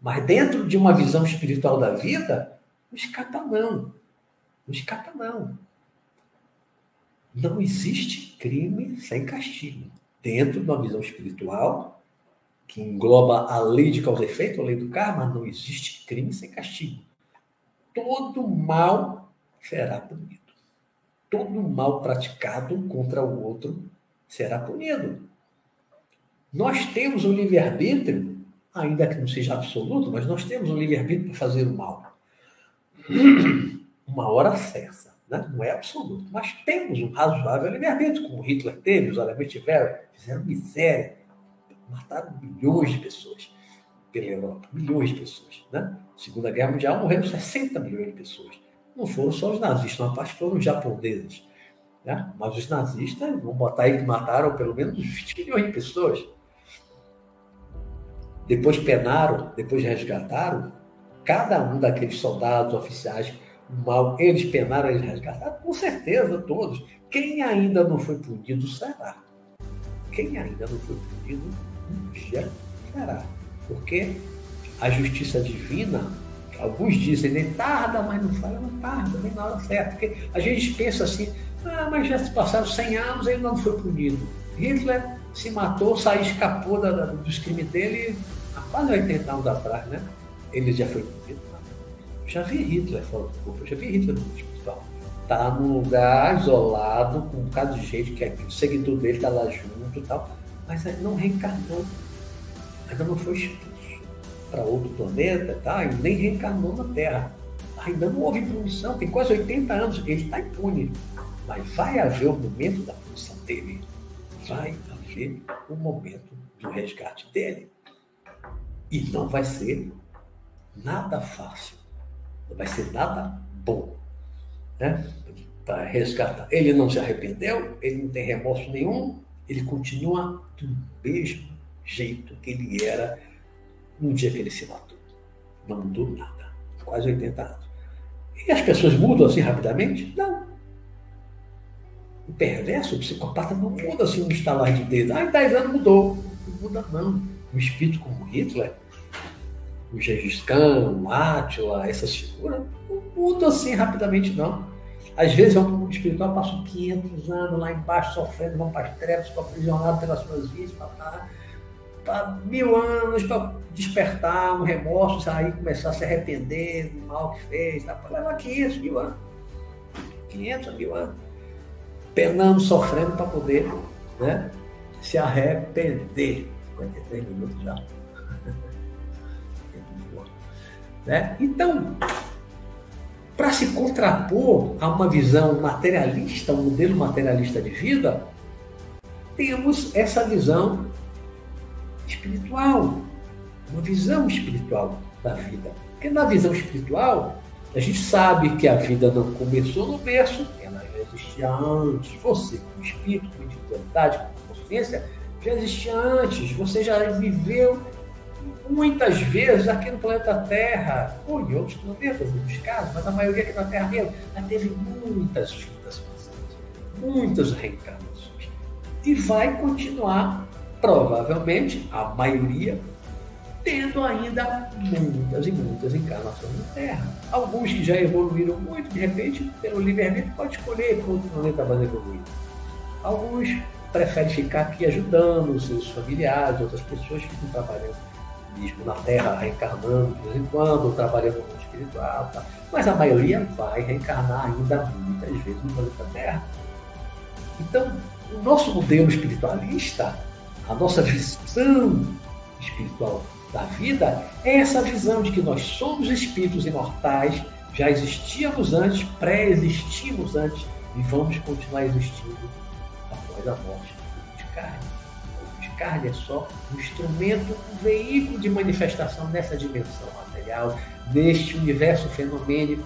Mas dentro de uma visão espiritual da vida, não escapa não. Não escapa não. Não existe crime sem castigo. Dentro de uma visão espiritual, que engloba a lei de causa e efeito, a lei do karma, não existe crime sem castigo. Todo mal será punido todo mal praticado contra o outro será punido. Nós temos o livre-arbítrio, ainda que não seja absoluto, mas nós temos o livre-arbítrio para fazer o mal. Uma hora cessa, né? não é absoluto, mas temos um razoável livre-arbítrio, como Hitler teve, os alemães tiveram, fizeram miséria, mataram milhões de pessoas. pela Europa, milhões de pessoas. Né? Segunda Guerra Mundial morreram 60 milhões de pessoas. Não foram só os nazistas, uma parte foram os japoneses. Né? Mas os nazistas, vamos botar aí que mataram pelo menos 20 milhões de pessoas. Depois penaram, depois resgataram cada um daqueles soldados, oficiais, mal, eles penaram, eles resgataram, com certeza, todos. Quem ainda não foi punido será. Quem ainda não foi punido, um dia será. Porque a justiça divina, alguns dizem, nem tarda, mas não fala, não tarda, nem na hora certa. Porque a gente pensa assim, ah, mas já se passaram 100 anos e ele não foi punido. Hitler se matou, saiu, escapou da, dos crimes dele há quase 80 anos atrás, né? Ele já foi punido. Já vi Hitler fora do já vi Hitler no hospital. Tá num lugar isolado, com um bocado de gente que é o seguidor dele tá lá junto e tal, mas não reencarnou. Ainda não foi expulso para outro planeta, tá? E nem reencarnou na Terra. Ainda não houve punição, tem quase 80 anos, ele está impune. Mas vai haver o momento da punição dele. Vai haver o momento do resgate dele. E não vai ser nada fácil. Não vai ser nada bom. Né? Para resgatar. Ele não se arrependeu, ele não tem remorso nenhum, ele continua do mesmo jeito que ele era no dia que ele se matou. Não mudou nada. Quase 80 anos. E as pessoas mudam assim rapidamente? Não. O perverso, o psicopata, não muda assim um estalar de dedo. Ah, em 10 anos mudou. Não muda, não. Um espírito como Hitler, o Gengis Khan, o Átila, essas figuras, não mudam assim rapidamente, não. Às vezes é um mundo espiritual, passam 500 anos lá embaixo sofrendo, vão para as trevas, ficam aprisionados pelas suas vidas, para para mil anos para despertar um remorso, sair, começar a se arrepender do mal que fez. Para levar 500 mil anos. 500 mil anos penando, sofrendo para poder né, se arrepender. 53 minutos já. né? Então, para se contrapor a uma visão materialista, um modelo materialista de vida, temos essa visão espiritual, uma visão espiritual da vida. Porque na visão espiritual, a gente sabe que a vida não começou no berço, ela já existia antes. Você, com espírito, com individualidade, com consciência, já existia antes. Você já viveu muitas vezes aqui no planeta Terra, ou em outros planetas, em outros casos, mas a maioria aqui na Terra mesmo, já teve muitas vidas passadas, muitas reencarnações. E vai continuar, provavelmente, a maioria tendo ainda muitas e muitas encarnações na Terra. Alguns que já evoluíram muito, de repente, pelo livre-arbítrio, pode escolher outro planeta mais evoluído. Alguns preferem ficar aqui ajudando os seus familiares, outras pessoas que ficam trabalhando mesmo na Terra, reencarnando de vez em quando, trabalhando no mundo espiritual. Tá? Mas a maioria vai reencarnar ainda muitas vezes no planeta Terra. Então, o nosso modelo espiritualista, a nossa visão espiritual da vida é essa visão de que nós somos espíritos imortais, já existíamos antes, pré-existimos antes e vamos continuar existindo após a morte de carne. O carne é só um instrumento, um veículo de manifestação nessa dimensão material, neste universo fenomênico,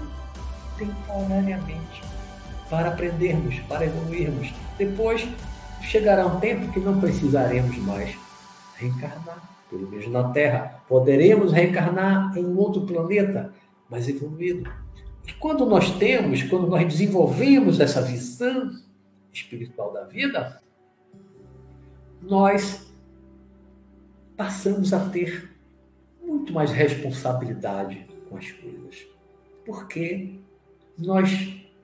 temporariamente, para aprendermos, para evoluirmos. Depois chegará um tempo que não precisaremos mais reencarnar pelo menos na Terra. Poderemos reencarnar em outro planeta mais evoluído. E quando nós temos, quando nós desenvolvemos essa visão espiritual da vida, nós passamos a ter muito mais responsabilidade com as coisas. Porque nós,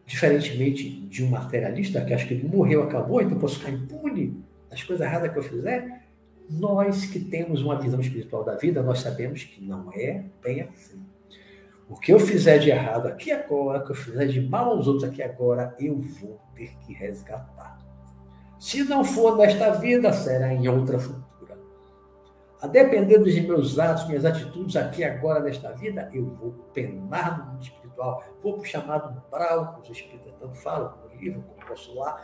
diferentemente de um materialista que acha que ele morreu, acabou, então posso ficar impune das coisas erradas que eu fizer, nós que temos uma visão espiritual da vida, nós sabemos que não é bem assim. O que eu fizer de errado aqui agora, o que eu fizer de mal aos outros aqui agora, eu vou ter que resgatar. Se não for nesta vida, será em outra futura. A depender dos meus atos, minhas atitudes aqui agora nesta vida, eu vou penar no mundo espiritual. Vou para o chamado umbral, que os espíritos tanto falam no livro, como posso lá.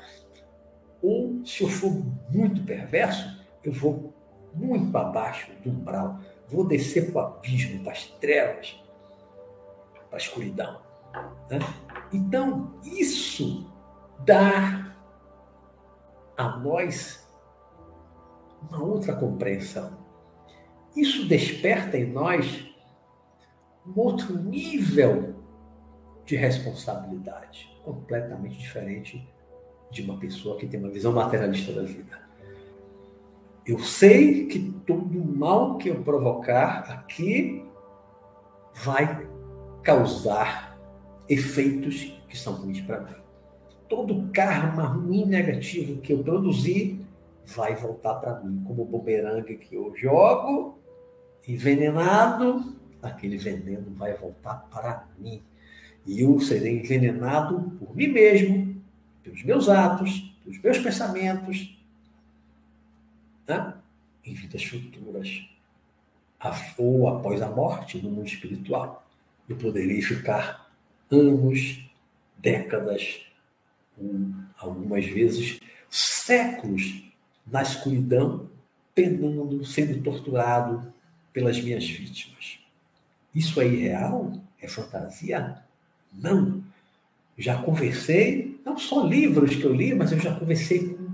Ou, se eu for muito perverso, eu vou muito abaixo do umbral, vou descer para o abismo, para as trevas, a escuridão. Né? Então, isso dá a nós uma outra compreensão. Isso desperta em nós um outro nível de responsabilidade, completamente diferente de uma pessoa que tem uma visão materialista da vida. Eu sei que todo mal que eu provocar aqui vai causar efeitos que são ruins para mim. Todo karma ruim negativo que eu produzir vai voltar para mim, como bumerangue que eu jogo, envenenado, aquele veneno vai voltar para mim. E eu serei envenenado por mim mesmo, pelos meus atos, pelos meus pensamentos, né? em vidas futuras, ou após a morte no mundo espiritual. Eu poderei ficar anos, décadas, algumas vezes séculos na escuridão, penando, sendo torturado pelas minhas vítimas. Isso é irreal? É fantasia? Não. Já conversei, não só livros que eu li, mas eu já conversei com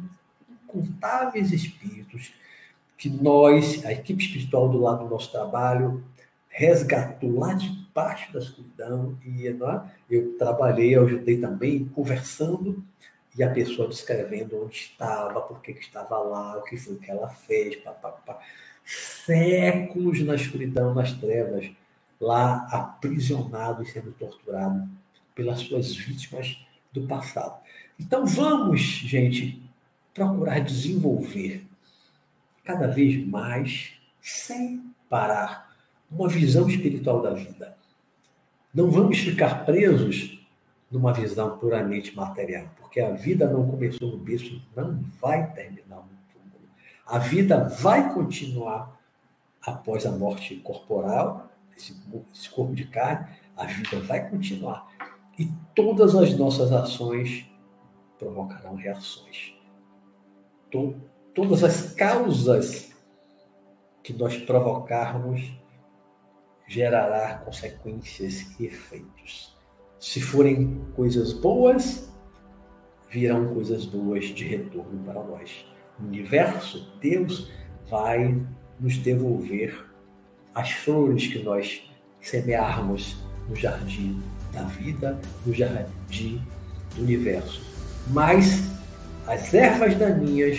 incontáveis espíritos que nós, a equipe espiritual do lado do nosso trabalho, resgatou lá de baixo da escuridão e é? eu trabalhei, ajudei também conversando e a pessoa descrevendo onde estava, por que estava lá, o que foi que ela fez, pá, pá, pá. séculos na escuridão, nas trevas, lá aprisionado e sendo torturado pelas suas vítimas do passado. Então vamos, gente, procurar desenvolver cada vez mais, sem parar, uma visão espiritual da vida. Não vamos ficar presos numa visão puramente material, porque a vida não começou no berço, não vai terminar no túmulo. A vida vai continuar após a morte corporal, esse, esse corpo de carne, a vida vai continuar. E todas as nossas ações provocarão reações. To, todas as causas que nós provocarmos gerará consequências e efeitos. Se forem coisas boas, virão coisas boas de retorno para nós. O universo, Deus, vai nos devolver as flores que nós semearmos no jardim da vida, no jardim do universo. Mas as ervas daninhas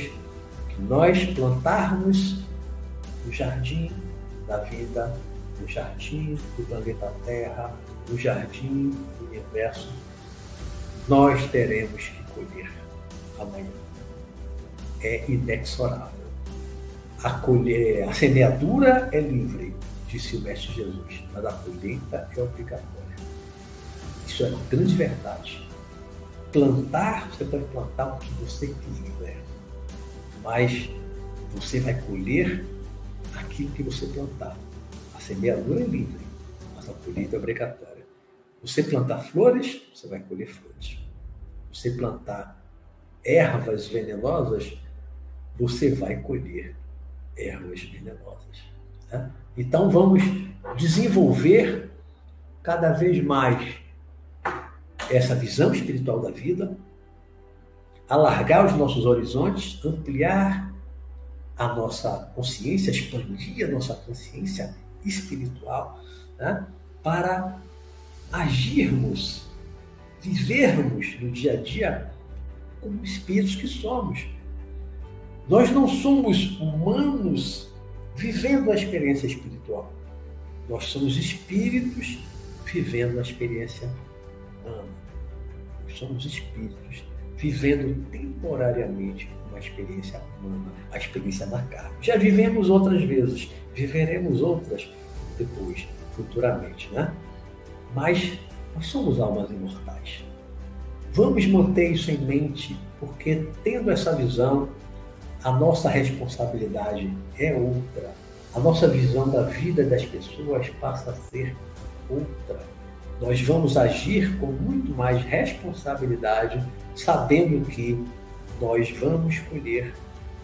que nós plantarmos no jardim da vida, no jardim do planeta Terra, no jardim do universo, nós teremos que colher amanhã. É inexorável. A, colher, a semeadura é livre, disse o Mestre Jesus, mas a colheita é obrigatória. Isso é uma grande verdade. Plantar, você pode plantar o que você quiser, mas você vai colher aquilo que você plantar. Semeadura é livre, mas a colheita é obrigatória. Você plantar flores, você vai colher flores. Você plantar ervas venenosas, você vai colher ervas venenosas. Né? Então vamos desenvolver cada vez mais essa visão espiritual da vida, alargar os nossos horizontes, ampliar a nossa consciência, expandir a nossa consciência espiritual, né? para agirmos, vivermos no dia a dia como espíritos que somos. Nós não somos humanos vivendo a experiência espiritual. Nós somos espíritos vivendo a experiência humana somos espíritos vivendo temporariamente uma experiência humana, a experiência da carne. Já vivemos outras vezes, viveremos outras depois, futuramente, né? Mas nós somos almas imortais. Vamos manter isso em mente, porque tendo essa visão, a nossa responsabilidade é outra. A nossa visão da vida das pessoas passa a ser outra nós vamos agir com muito mais responsabilidade, sabendo que nós vamos colher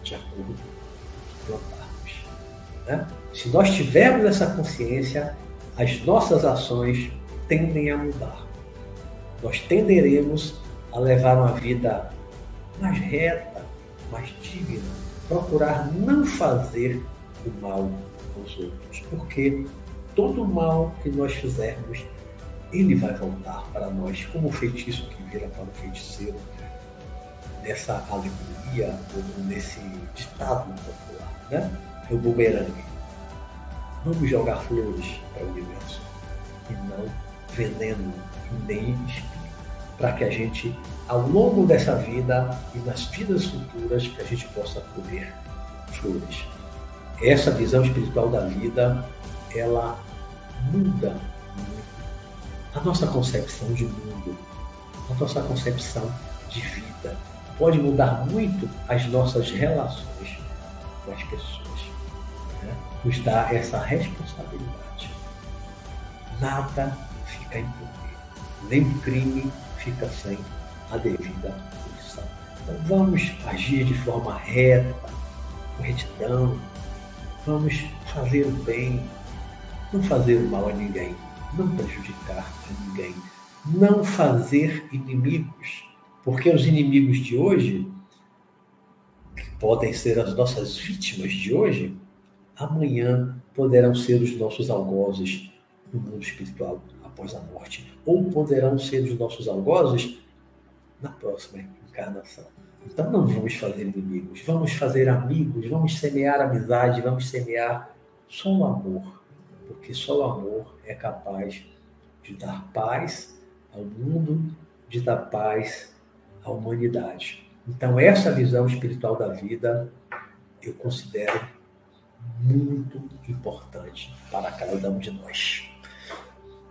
de acordo com o que plantarmos. Né? Se nós tivermos essa consciência, as nossas ações tendem a mudar. Nós tenderemos a levar uma vida mais reta, mais digna, procurar não fazer o mal aos outros, porque todo mal que nós fizermos, ele vai voltar para nós, como o feitiço que vira para o feiticeiro, nessa alegoria, ou nesse ditado popular, né? É o bumerangue. Vamos jogar flores para o universo e não veneno nem para que a gente, ao longo dessa vida e nas vidas futuras, a gente possa colher flores. Essa visão espiritual da vida, ela muda muito a nossa concepção de mundo, a nossa concepção de vida. Pode mudar muito as nossas relações com as pessoas. Dá essa responsabilidade. Nada fica impune. Nem crime fica sem a devida punição. Então vamos agir de forma reta, com retidão, vamos fazer o bem, não fazer o mal a ninguém, não prejudicar a ninguém, não fazer inimigos, porque os inimigos de hoje, que podem ser as nossas vítimas de hoje, amanhã poderão ser os nossos algozes no mundo espiritual após a morte, ou poderão ser os nossos algozes na próxima encarnação. Então não vamos fazer inimigos, vamos fazer amigos, vamos semear amizade, vamos semear só o amor, porque só o amor é capaz de dar paz ao mundo, de dar paz à humanidade. Então essa visão espiritual da vida eu considero muito importante para cada um de nós.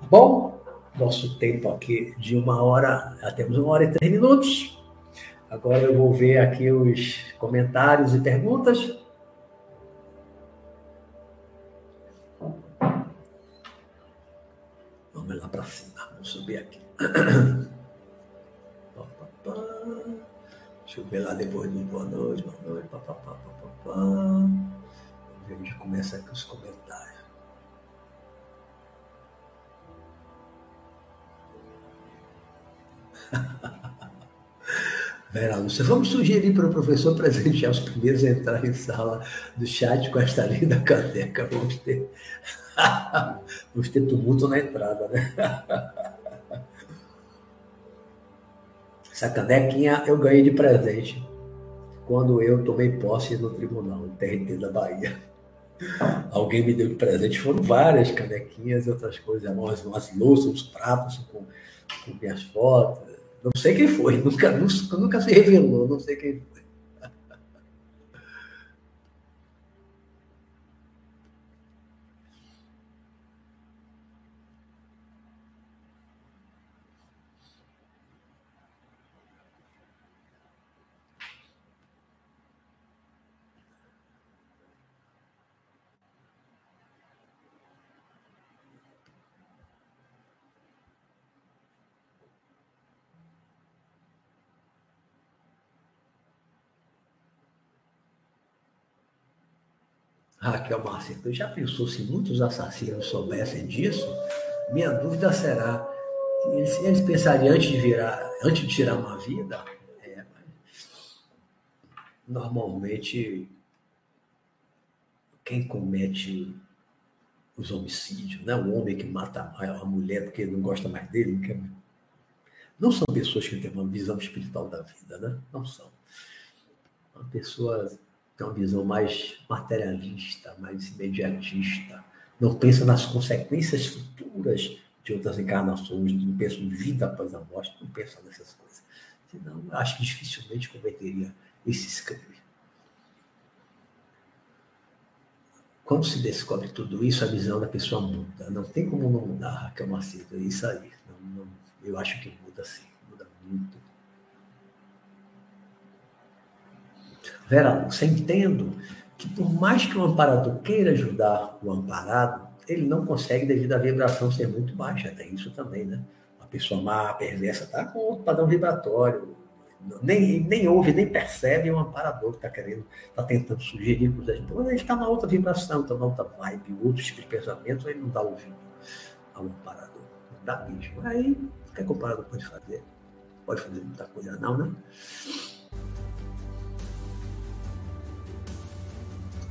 Bom, nosso tempo aqui de uma hora, já temos uma hora e três minutos. Agora eu vou ver aqui os comentários e perguntas. Vamos lá para cima, vamos subir aqui. Deixa eu ver lá depois de boa noite, boa noite, papapá, papapá. Ver onde começa aqui os comentários. Vera Lúcia, vamos sugerir para o professor presentear os primeiros a entrar em sala do chat com esta linda caneca. Vamos ter, vamos ter tumulto na entrada, né? Essa canequinha eu ganhei de presente quando eu tomei posse no tribunal, TRT da Bahia. Alguém me deu de presente, foram várias canequinhas e outras coisas, umas, umas louças, uns pratos com, com minhas fotos não sei quem foi, nunca, nunca, nunca se revelou, não sei quem foi. Raquel Marcelo, já pensou se muitos assassinos soubessem disso? Minha dúvida será se eles pensariam antes de virar, antes de tirar uma vida, é, normalmente quem comete os homicídios, né? o homem que mata a mulher porque não gosta mais dele, não, quer... não são pessoas que têm uma visão espiritual da vida, né? Não são. São pessoas tem uma visão mais materialista, mais imediatista, não pensa nas consequências futuras de outras encarnações, não pensa em vida após a morte, não pensa nessas coisas. Senão, acho que dificilmente cometeria esse crime. Quando se descobre tudo isso, a visão da pessoa muda. Não tem como não mudar, Raquel Macedo. É isso aí. Não, não, eu acho que muda sim, muda muito. Vera, você entendo que por mais que o amparador queira ajudar o amparado, ele não consegue devido à vibração ser muito baixa. Tem isso também, né? Uma pessoa má, perversa, está com outro padrão vibratório. nem, nem ouve, nem percebe o amparador que está querendo, está tentando sugerir coisas boas. Ele está na outra vibração, está na outra vibe, outro tipo de pensamento, ele não dá ouvido ao amparador. Não dá mesmo. Aí, o que, é que o amparador pode fazer? Pode fazer muita coisa, não, né?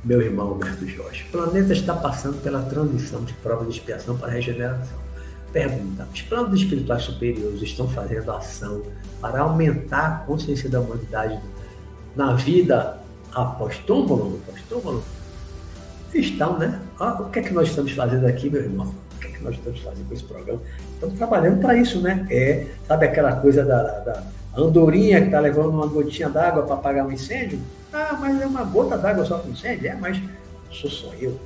Meu irmão Alberto Jorge, o planeta está passando pela transição de prova de expiação para regeneração. Pergunta: os planos espirituais superiores estão fazendo ação para aumentar a consciência da humanidade na vida após túmulo, após túmulo? Estão, né? Ah, o que é que nós estamos fazendo aqui, meu irmão? O que é que nós estamos fazendo com esse programa? Estamos trabalhando para isso, né? É, sabe aquela coisa da, da andorinha que está levando uma gotinha d'água para apagar um incêndio? Ah, mas é uma gota d'água só para incêndio? É, mas sou só eu.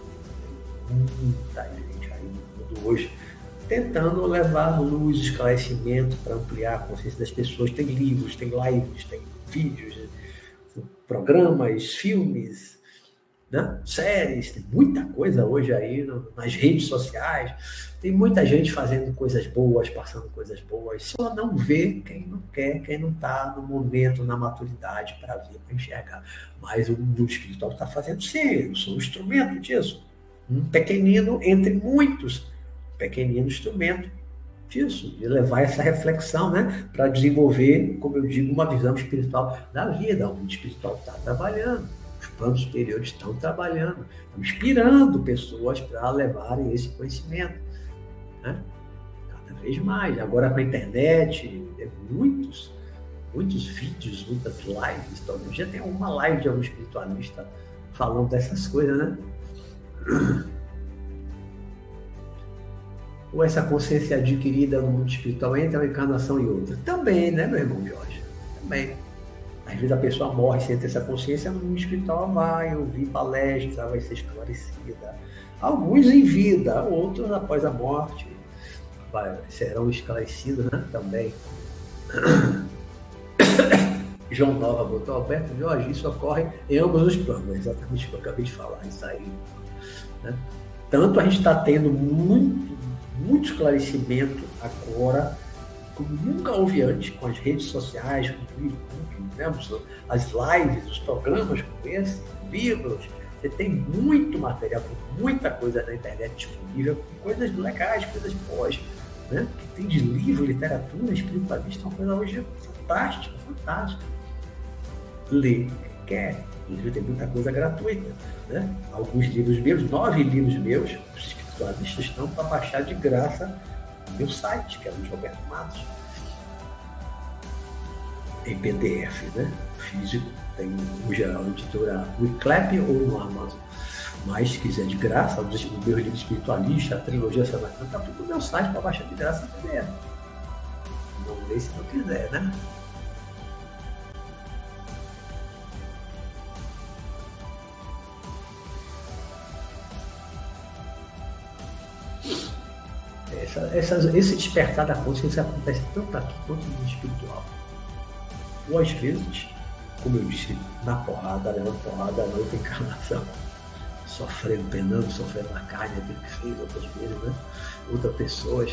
Muita gente aí no mundo hoje tentando levar luz, esclarecimento para ampliar a consciência das pessoas. Tem livros, tem lives, tem vídeos, programas, filmes, né? séries, tem muita coisa hoje aí no, nas redes sociais. Tem muita gente fazendo coisas boas, passando coisas boas. Só não vê quem não quer, quem não está no momento, na maturidade para ver, para enxergar. Mas o mundo espiritual está fazendo sim, eu sou um instrumento disso. Um pequenino entre muitos pequenino instrumento disso, de levar essa reflexão, né, para desenvolver, como eu digo, uma visão espiritual da vida. O mundo espiritual está trabalhando, planos superiores estão trabalhando, estão inspirando pessoas para levarem esse conhecimento, né? Cada vez mais. Agora com a internet, é muitos, muitos vídeos, muitas lives. Todo dia tem uma live de algum espiritualista falando dessas coisas, né? ou essa consciência adquirida no mundo espiritual entre uma encarnação e outra? Também, né, meu irmão Jorge? Também. Às vezes a pessoa morre sem ter essa consciência, no espiritual vai ouvir palestra, vai ser esclarecida. Alguns em vida, outros após a morte vai, serão esclarecidos né, também. João Nova botou Alberto Jorge, isso ocorre em ambos os planos, exatamente o que eu acabei de falar, isso aí. Né? Tanto a gente está tendo muito muito esclarecimento agora, como nunca houve antes, com as redes sociais, com o Né? as lives, os programas como esse, livros. Você tem muito material, muita coisa na internet disponível, coisas legais, coisas boas. Né? Que tem de livro, literatura, espiritualista, uma coisa hoje fantástica, fantástica. Lê quer. Inclusive tem muita coisa gratuita. Né? Alguns livros meus, nove livros meus, espiritualistas estão para baixar de graça no meu site, que é o Roberto Matos. Em PDF, né? Físico. Tem no geral editora Wiclap ou no Amazon. Mas se quiser de graça, o meu livro espiritualista, a trilogia Sanacana, está tudo no meu site para baixar de graça em PDF. Não lê se não quiser, né? essa, essa, esse despertar da consciência acontece tanto aqui quanto no espiritual. Ou às vezes, como eu disse, na porrada, levando porrada na outra encarnação, sofrendo, penando, sofrendo na carne, aquilo que fez outras vezes, né? Outras pessoas.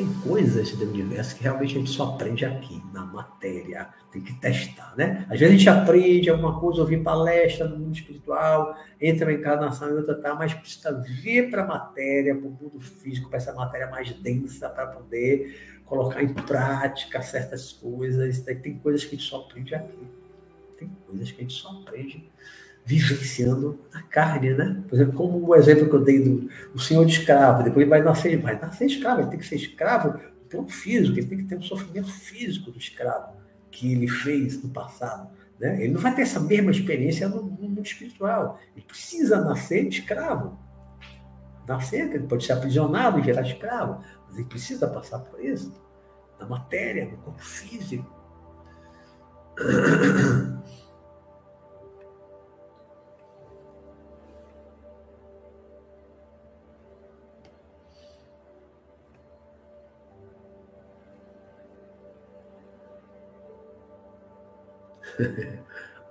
Tem coisas do universo que realmente a gente só aprende aqui, na matéria, tem que testar, né? Às vezes a gente aprende alguma coisa, ouvir palestra no mundo espiritual, entra uma encarnação e outra tá, mas precisa vir para a matéria, para o mundo físico, para essa matéria mais densa, para poder colocar em prática certas coisas. Tem coisas que a gente só aprende aqui. Tem coisas que a gente só aprende vivenciando a carne, né? Por exemplo, como o exemplo que eu dei do, do senhor de escravo, depois ele vai nascer, vai nascer escravo, ele tem que ser escravo plano físico, ele tem que ter um sofrimento físico do escravo que ele fez no passado. Né? Ele não vai ter essa mesma experiência no, no mundo espiritual. Ele precisa nascer escravo. Nascer, ele pode ser aprisionado e virar escravo, mas ele precisa passar por isso, na matéria, no corpo físico.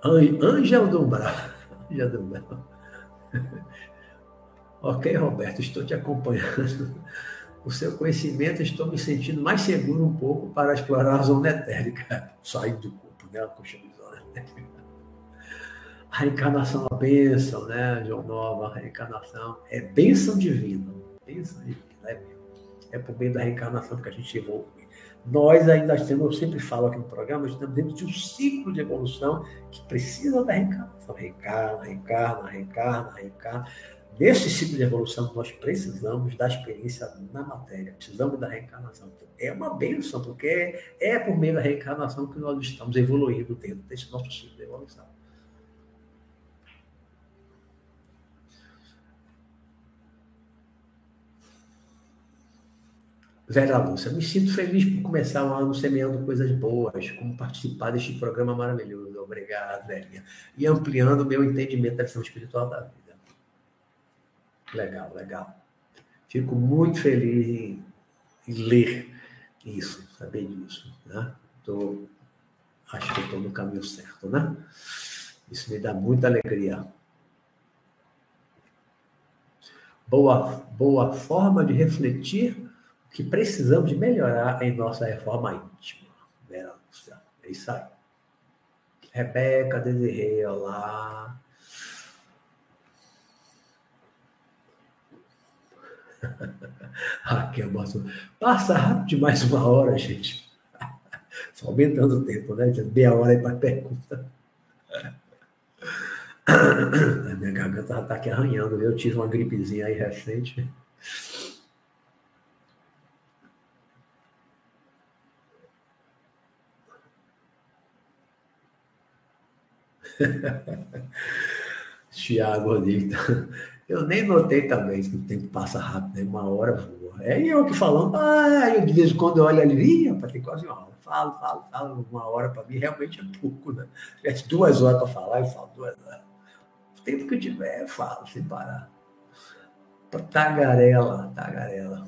Ângel do Umbral. Ok, Roberto, estou te acompanhando. O seu conhecimento, estou me sentindo mais seguro um pouco para explorar a zona etérica. Sair do corpo, né? A coxa de zona etérica. A reencarnação é bênção, né, João Nova? A reencarnação é bênção divina. Bênção divina, é, é por meio da reencarnação que a gente evolui. Nós ainda temos, eu sempre falo aqui no programa, estamos dentro de um ciclo de evolução que precisa da reencarnação. Reencarna, reencarna, reencarna, reencarna. Nesse ciclo de evolução, nós precisamos da experiência na matéria, precisamos da reencarnação. É uma benção, porque é por meio da reencarnação que nós estamos evoluindo dentro desse nosso ciclo de evolução. Vera Lúcia, me sinto feliz por começar o ano semeando coisas boas, como participar deste programa maravilhoso. Obrigado, velhinha. E ampliando o meu entendimento da lição espiritual da vida. Legal, legal. Fico muito feliz em, em ler isso, saber disso. Né? Tô, acho que estou no caminho certo, né? Isso me dá muita alegria. Boa, boa forma de refletir que precisamos melhorar em nossa reforma íntima. Lúcia. É isso aí. Rebeca Desirê, olá. Raquel Márcio, passa rápido demais uma hora, gente. Só aumentando o tempo, né? Meia hora aí para pergunta. A minha garganta está aqui arranhando, eu tive uma gripezinha aí recente. Tiago Rodrigues. Eu nem notei também que o tempo passa rápido, né? uma hora voa. É eu que falando, ah, eu de vez em quando eu olho ali, rapaz, tem quase uma hora. Falo, falo, falo, uma hora para mim realmente é pouco, né? Se tivesse duas horas para falar, eu falo duas horas. O tempo que eu tiver, eu falo, sem parar. Tagarela, tagarela.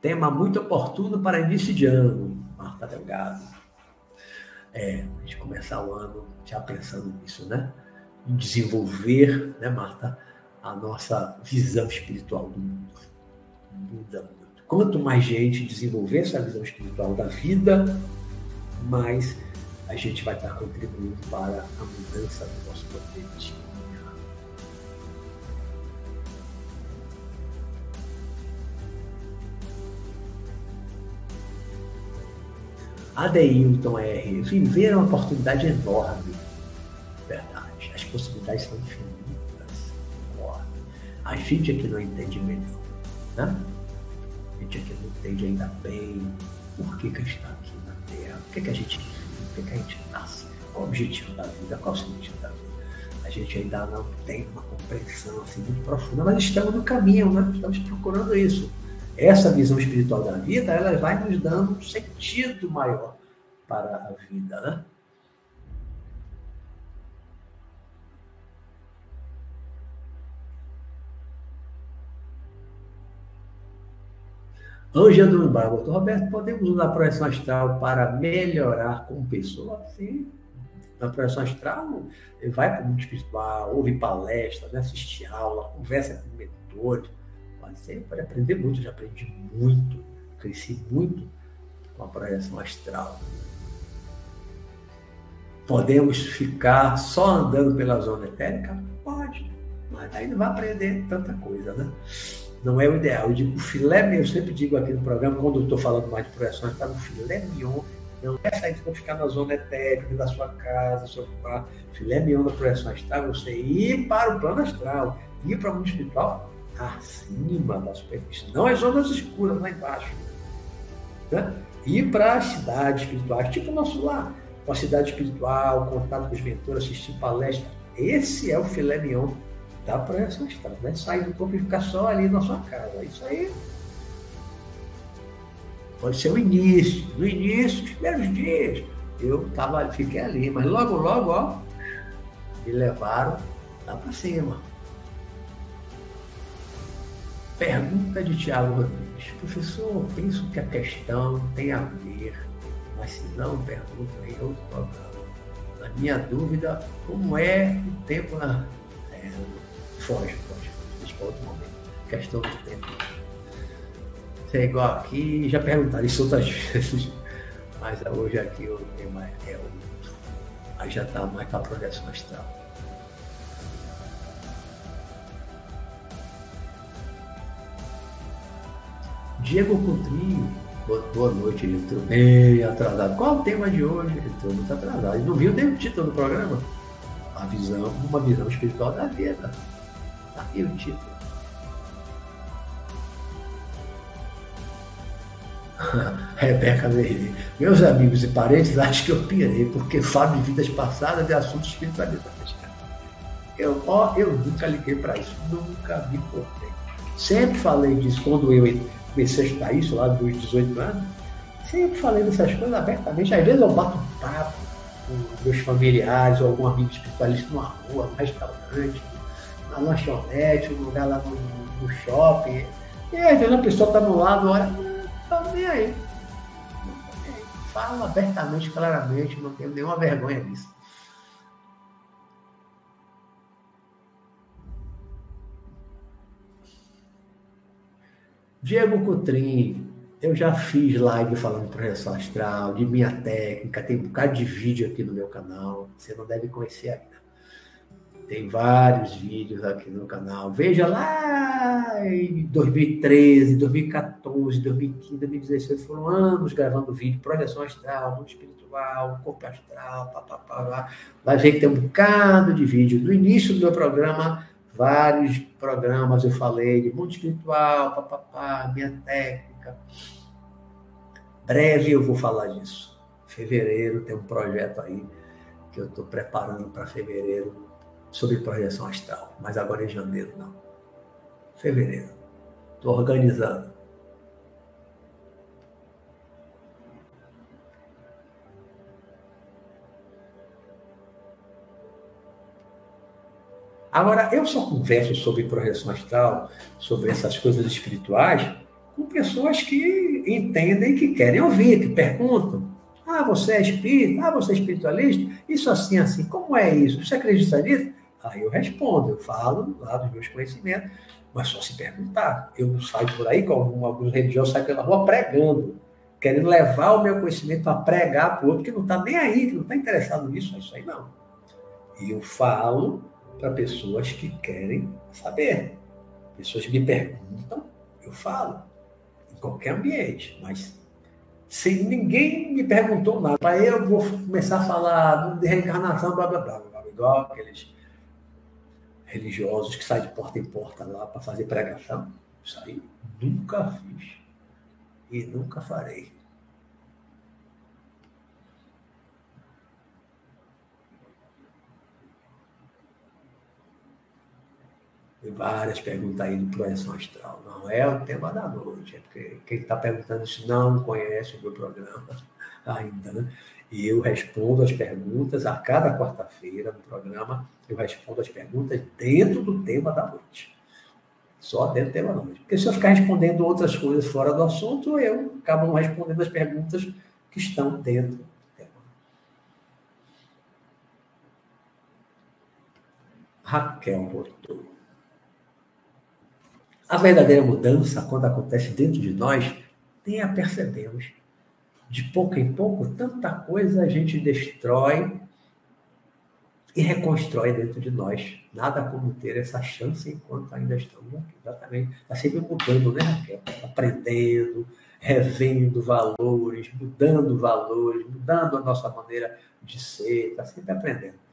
Tema muito oportuno para início de ano, Marta Delgado é, a gente começar o ano já pensando nisso, né? Em desenvolver, né, Marta, a nossa visão espiritual do mundo. Muda muito. Quanto mais gente desenvolver essa visão espiritual da vida, mais a gente vai estar contribuindo para a mudança do nosso planeta. Adeilton R. Viver é uma oportunidade enorme. Verdade. As possibilidades são infinitas. A gente aqui não entende melhor. Né? A gente aqui não entende ainda bem por que, que a gente está aqui na Terra, por que, que a gente por que, que a gente nasce, qual o objetivo da vida, qual o sentido da vida. A gente ainda não tem uma compreensão assim muito profunda, mas estamos no caminho, né? estamos procurando isso essa visão espiritual da vida, ela vai nos dando um sentido maior para a vida, né? Ângela do Barba, Roberto, podemos usar a projeção astral para melhorar como pessoa? Sim. Na projeção astral, vai para o mundo espiritual, ouve palestra, né? assiste aula, conversa com mentores, você pode aprender muito, já aprendi muito, cresci muito com a projeção astral. Podemos ficar só andando pela zona etérica? Pode, mas aí não vai aprender tanta coisa, né? Não é o ideal. Eu digo, o filé mignon, eu sempre digo aqui no programa, quando eu estou falando mais de projeção astral, o filé mignon não é sair para ficar na zona etérica, da sua casa, seu quarto. Filé mignon da projeção astral, você ir para o plano astral, ir para o mundo espiritual, acima da superfície, não as zonas escuras lá embaixo. Né? Ir para as cidades espirituais, tipo o nosso lar, uma cidade espiritual, contato com os mentores, assistir palestras. Esse é o filé mignon da projeção astral, né? Sair do corpo e ficar só ali na sua casa. Isso aí pode ser o início. No início, os primeiros dias, eu tava, fiquei ali, mas logo, logo, ó, me levaram lá para cima. Pergunta de Tiago Rodrigues. Professor, penso que a questão tem a ver, mas se não, pergunta em outro programa. Na minha dúvida, como é o tempo na. É, foge, foge, deixa para outro momento. Questão do tempo. Você é igual aqui, já perguntaram isso outras vezes, mas hoje aqui o tema é outro. Aí já está mais para a projeção astral. Diego Coutrinho, boa noite, entrou bem atrasado. Qual o tema de hoje? Entrou muito atrasado. Ele não viu nem o título do programa? A visão, uma visão espiritual da vida. Está aqui o título. Rebeca Verdi. Meus amigos e parentes acham que eu pirei, porque falo de vidas passadas e assuntos espiritualidades. Eu, ó, eu nunca liguei para isso, nunca me importei. Sempre falei disso quando eu comecei a estudar isso lá dos 18 anos, sempre falei dessas coisas abertamente. Às vezes eu bato um papo com meus familiares ou algum amigo espiritualista numa rua, num restaurante, na lanchonete, num lugar lá no, no shopping. E às vezes a pessoa está do lado, olha, não estou nem aí. Fala abertamente, claramente, não tenho nenhuma vergonha disso. Diego Coutrin, eu já fiz live falando projeção astral, de minha técnica, tem um bocado de vídeo aqui no meu canal, você não deve conhecer ainda. Tem vários vídeos aqui no canal. Veja lá em 2013, 2014, 2015, 2016, foram anos gravando vídeo, projeção astral, mundo espiritual, corpo astral, papapá. Vai ver que tem um bocado de vídeo. No início do meu programa, vários programas eu falei de mundo espiritual, papapá, minha técnica. Breve eu vou falar disso. Fevereiro tem um projeto aí que eu estou preparando para fevereiro sobre projeção astral, mas agora em janeiro não. Fevereiro. Estou organizando. Agora, eu só converso sobre projeção astral, sobre essas coisas espirituais, com pessoas que entendem, que querem ouvir, que perguntam. Ah, você é espírita? Ah, você é espiritualista? Isso assim, assim, como é isso? Você acredita nisso? Aí eu respondo, eu falo lá dos meus conhecimentos, mas só se perguntar. Eu não saio por aí, como alguns religiosos saem pela rua pregando, querendo levar o meu conhecimento para pregar para o outro que não está nem aí, que não está interessado nisso, isso aí não. E eu falo para pessoas que querem saber. Pessoas me perguntam, eu falo, em qualquer ambiente, mas se ninguém me perguntou nada, para eu vou começar a falar de reencarnação, blá blá blá, blá igual aqueles religiosos que saem de porta em porta lá para fazer pregação. Isso aí nunca fiz e nunca farei. Várias perguntas aí do projeção astral. Não é o tema da noite, é porque quem está perguntando isso não conhece o meu programa ainda, né? E eu respondo as perguntas a cada quarta-feira no programa, eu respondo as perguntas dentro do tema da noite. Só dentro do tema da noite. Porque se eu ficar respondendo outras coisas fora do assunto, eu acabo respondendo as perguntas que estão dentro do tema. Raquel botou. A verdadeira mudança, quando acontece dentro de nós, nem a percebemos. De pouco em pouco, tanta coisa a gente destrói e reconstrói dentro de nós. Nada como ter essa chance enquanto ainda estamos aqui. Exatamente. Está sempre mudando, né, Raquel? Aprendendo, revendo valores, mudando valores, mudando a nossa maneira de ser, está sempre aprendendo.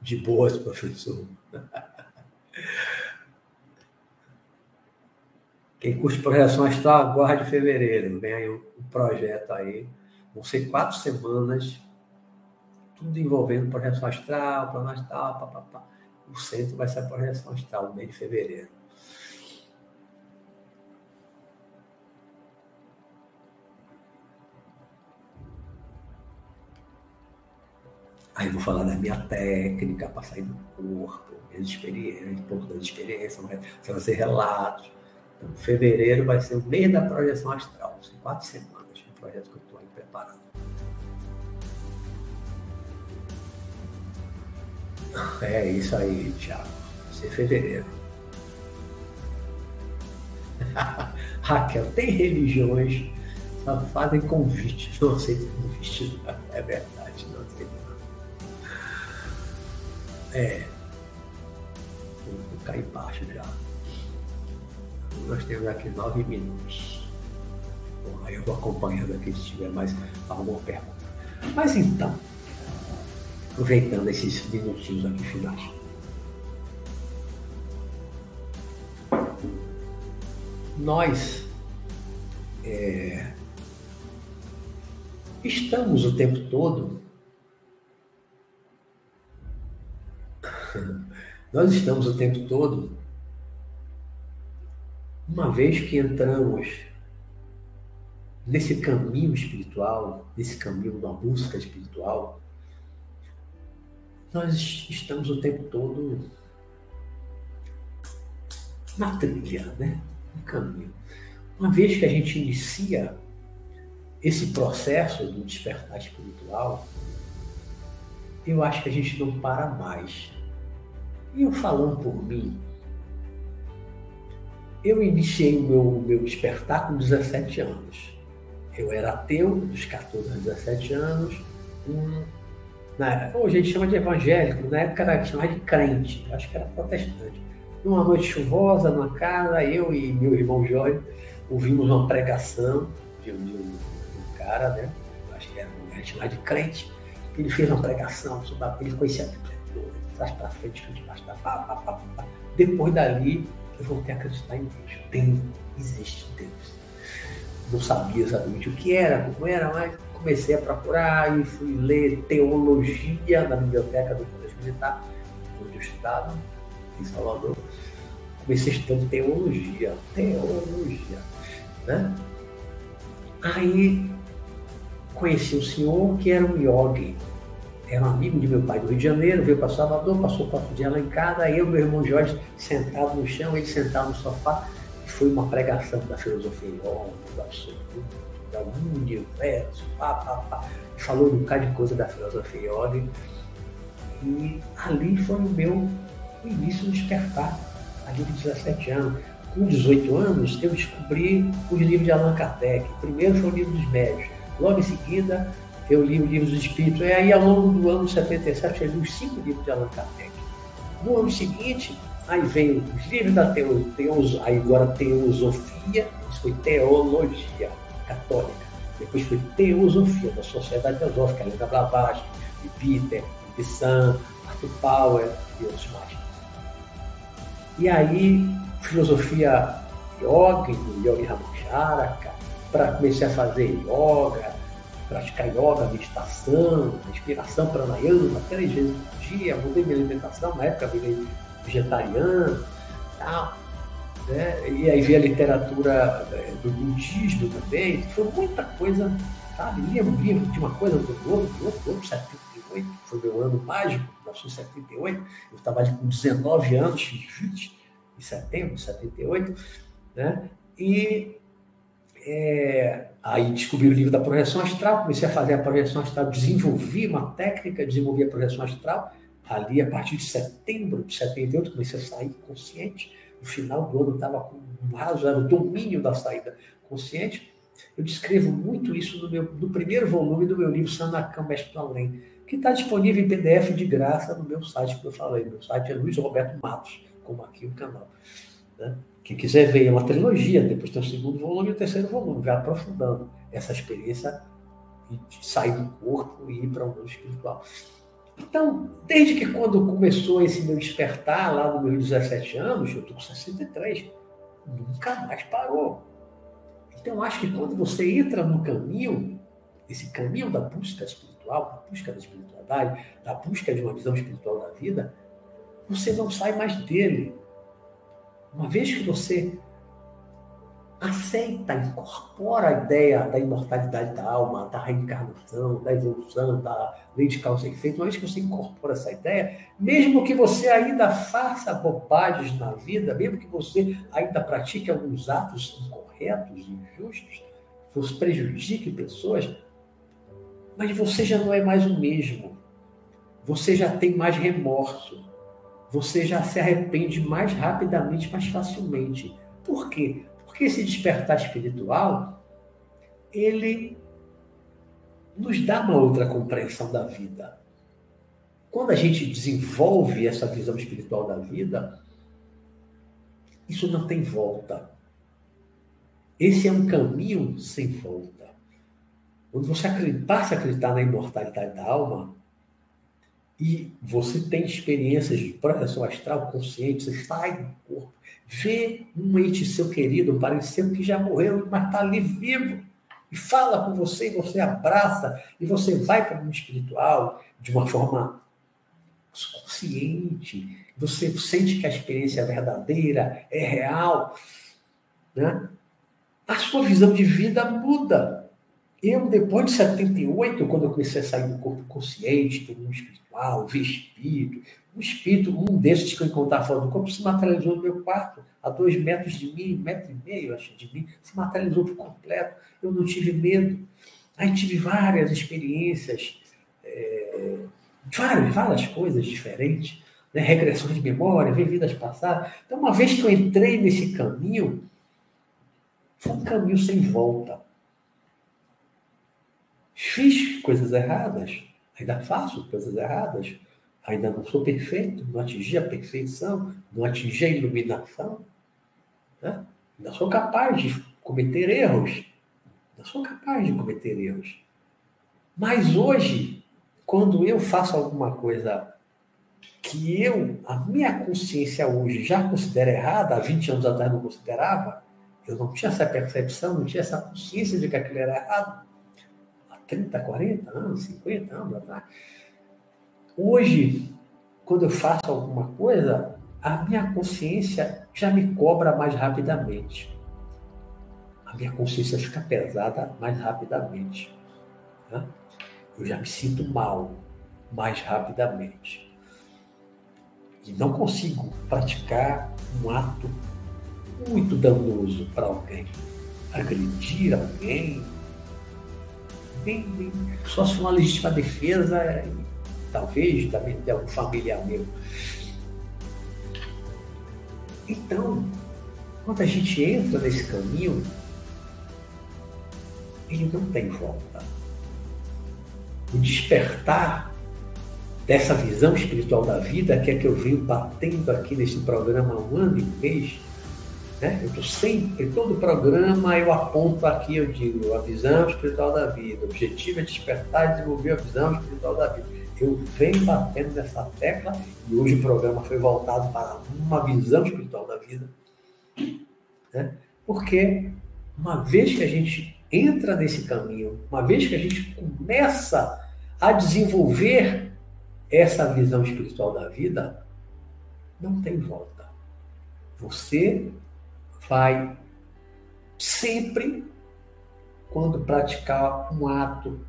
De boas, professor. Quem curte projeção astral, aguarde fevereiro. Vem aí um projeto aí. Vão ser quatro semanas, tudo envolvendo projeção astral, plano astral, papapá. O centro vai ser a projeção astral no mês de fevereiro. Aí vou falar da minha técnica para sair do corpo, minhas experiências, um pouco das experiências, trazer relatos. Então, fevereiro vai ser o mês da projeção astral. São quatro semanas de projeto que eu estou aí preparando. É isso aí, Thiago. Vai ser fevereiro. Raquel, tem religiões só fazem convite, não aceitam convite. É verdade, É. Vou ficar embaixo já. Nós temos aqui nove minutos. Bom, aí eu vou acompanhando aqui se tiver mais alguma pergunta. Mas então, aproveitando esses minutinhos aqui finais. Nós é, estamos o tempo todo Nós estamos o tempo todo, uma vez que entramos nesse caminho espiritual, nesse caminho da busca espiritual, nós estamos o tempo todo na trilha, né? no caminho. Uma vez que a gente inicia esse processo do despertar espiritual, eu acho que a gente não para mais. Eu falando por mim, eu iniciei o meu, meu despertar com 17 anos. Eu era ateu, dos 14 aos 17 anos. Um, na, hoje a gente chama de evangélico, na época era chamado de crente, acho que era protestante. Numa noite chuvosa, numa casa, eu e meu irmão Jorge ouvimos uma pregação de, de, de um cara, né? Acho que era um chamado de crente. Ele fez uma pregação sobre a, ele conhecia a trás para frente, frente para trás, pá, pá, pá, pá. Depois dali, eu voltei a acreditar em Deus. Tem, existe Deus. Não sabia exatamente o que era, como era, mas comecei a procurar e fui ler teologia na biblioteca do Colégio Militar, onde eu estudava, em Salvador. Comecei estudando teologia, teologia, né? Aí conheci um senhor que era um yogi, era um amigo de meu pai do Rio de Janeiro, veio para Salvador, passou quatro dias lá em casa, aí eu meu irmão Jorge sentado no chão, ele sentado no sofá, foi uma pregação da filosofia do absoluto, do universo, pá, pá, pá. Falou um bocado de coisa da filosofia yoga. E ali foi o meu o início do despertar, ali de 17 anos. Com 18 anos, eu descobri os livros de Allan Kardec. Primeiro foi o livro dos médios. Logo em seguida, eu li o livro dos Espíritos. E aí, ao longo do ano 77, eu li os cinco livros de Allan Kardec. No ano seguinte, aí vem os livros da teo, teos, aí agora teosofia, isso foi teologia católica. Depois foi teosofia da Sociedade Teosófica, Helena Blavatsky, de Peter, de Sam, Arthur Power e outros mais. E aí, filosofia yoga, do Yogi Ramacharaka, para comecei a fazer yoga, praticar yoga, meditação, respiração, pranayama, três vezes por dia, mudei minha alimentação, na época virei vegetariano, tal. Né? E aí vi a literatura é, do budismo também, foi muita coisa, sabe? Lia um livro de uma coisa do outro, do outro, do outro, 78, foi meu ano mágico, 1978, eu estava ali com 19 anos, fiz 20 em setembro de 78, né? E é, aí descobri o livro da projeção astral, comecei a fazer a projeção astral, desenvolvi uma técnica, desenvolvi a projeção astral. Ali, a partir de setembro de 78, comecei a sair consciente. No final do ano, estava com um razoável domínio da saída consciente. Eu descrevo muito isso no, meu, no primeiro volume do meu livro Sanakam Mestre do Além, que está disponível em PDF de graça no meu site que eu falei. Meu site é Luiz Roberto Matos, como aqui o canal. Né? Quem quiser ver, é uma trilogia, depois tem o segundo volume e o terceiro volume, vai aprofundando essa experiência de sair do corpo e ir para o mundo espiritual. Então, desde que quando começou esse meu despertar, lá no meus 17 anos, eu estou com 63, nunca mais parou. Então, acho que quando você entra no caminho, esse caminho da busca espiritual, da busca da espiritualidade, da busca de uma visão espiritual da vida, você não sai mais dele. Uma vez que você aceita, incorpora a ideia da imortalidade da alma, da reencarnação, da evolução, da lei de causa e efeito, uma vez que você incorpora essa ideia, mesmo que você ainda faça bobagens na vida, mesmo que você ainda pratique alguns atos incorretos, injustos, você prejudique pessoas, mas você já não é mais o mesmo. Você já tem mais remorso. Você já se arrepende mais rapidamente, mais facilmente. Por quê? Porque esse despertar espiritual, ele nos dá uma outra compreensão da vida. Quando a gente desenvolve essa visão espiritual da vida, isso não tem volta. Esse é um caminho sem volta. Quando você passa a acreditar na imortalidade da alma, e você tem experiências de projeção astral consciente, você sai do corpo, vê um ente seu querido, parecendo que já morreu, mas está ali vivo, e fala com você, e você abraça, e você vai para o mundo espiritual de uma forma consciente, você sente que a experiência é verdadeira, é real, né? a sua visão de vida muda. Eu, depois de 78, quando eu comecei a sair do corpo consciente, do mundo espiritual, vi espírito, um espírito, um desses que eu encontrava fora do corpo, se materializou no meu quarto, a dois metros de mim, um metro e meio, acho, de mim, se materializou por completo. Eu não tive medo. Aí tive várias experiências, é, várias, várias coisas diferentes, né? regressões de memória, vidas passadas. Então, uma vez que eu entrei nesse caminho, foi um caminho sem volta. Fiz coisas erradas, ainda faço coisas erradas, ainda não sou perfeito, não atingi a perfeição, não atingi a iluminação. Né? Ainda sou capaz de cometer erros. Ainda sou capaz de cometer erros. Mas hoje, quando eu faço alguma coisa que eu, a minha consciência hoje já considera errada, há 20 anos atrás não considerava, eu não tinha essa percepção, não tinha essa consciência de que aquilo era errado. Há 30, 40 anos, 50 anos atrás. Hoje, quando eu faço alguma coisa, a minha consciência já me cobra mais rapidamente. A minha consciência fica pesada mais rapidamente. Né? Eu já me sinto mal mais rapidamente. E não consigo praticar um ato muito danoso para alguém. Agredir alguém, só se for uma legítima defesa, talvez também de algum familiar meu. Então, quando a gente entra nesse caminho, ele não tem volta. O despertar dessa visão espiritual da vida, que é que eu venho batendo aqui nesse programa há um ano e mês, né? Eu estou sempre, todo programa eu aponto aqui, eu digo, a visão espiritual da vida. O objetivo é despertar e desenvolver a visão espiritual da vida. Eu venho batendo nessa tecla e hoje o programa foi voltado para uma visão espiritual da vida. Né? Porque uma vez que a gente entra nesse caminho, uma vez que a gente começa a desenvolver essa visão espiritual da vida, não tem volta. Você vai sempre, quando praticar um ato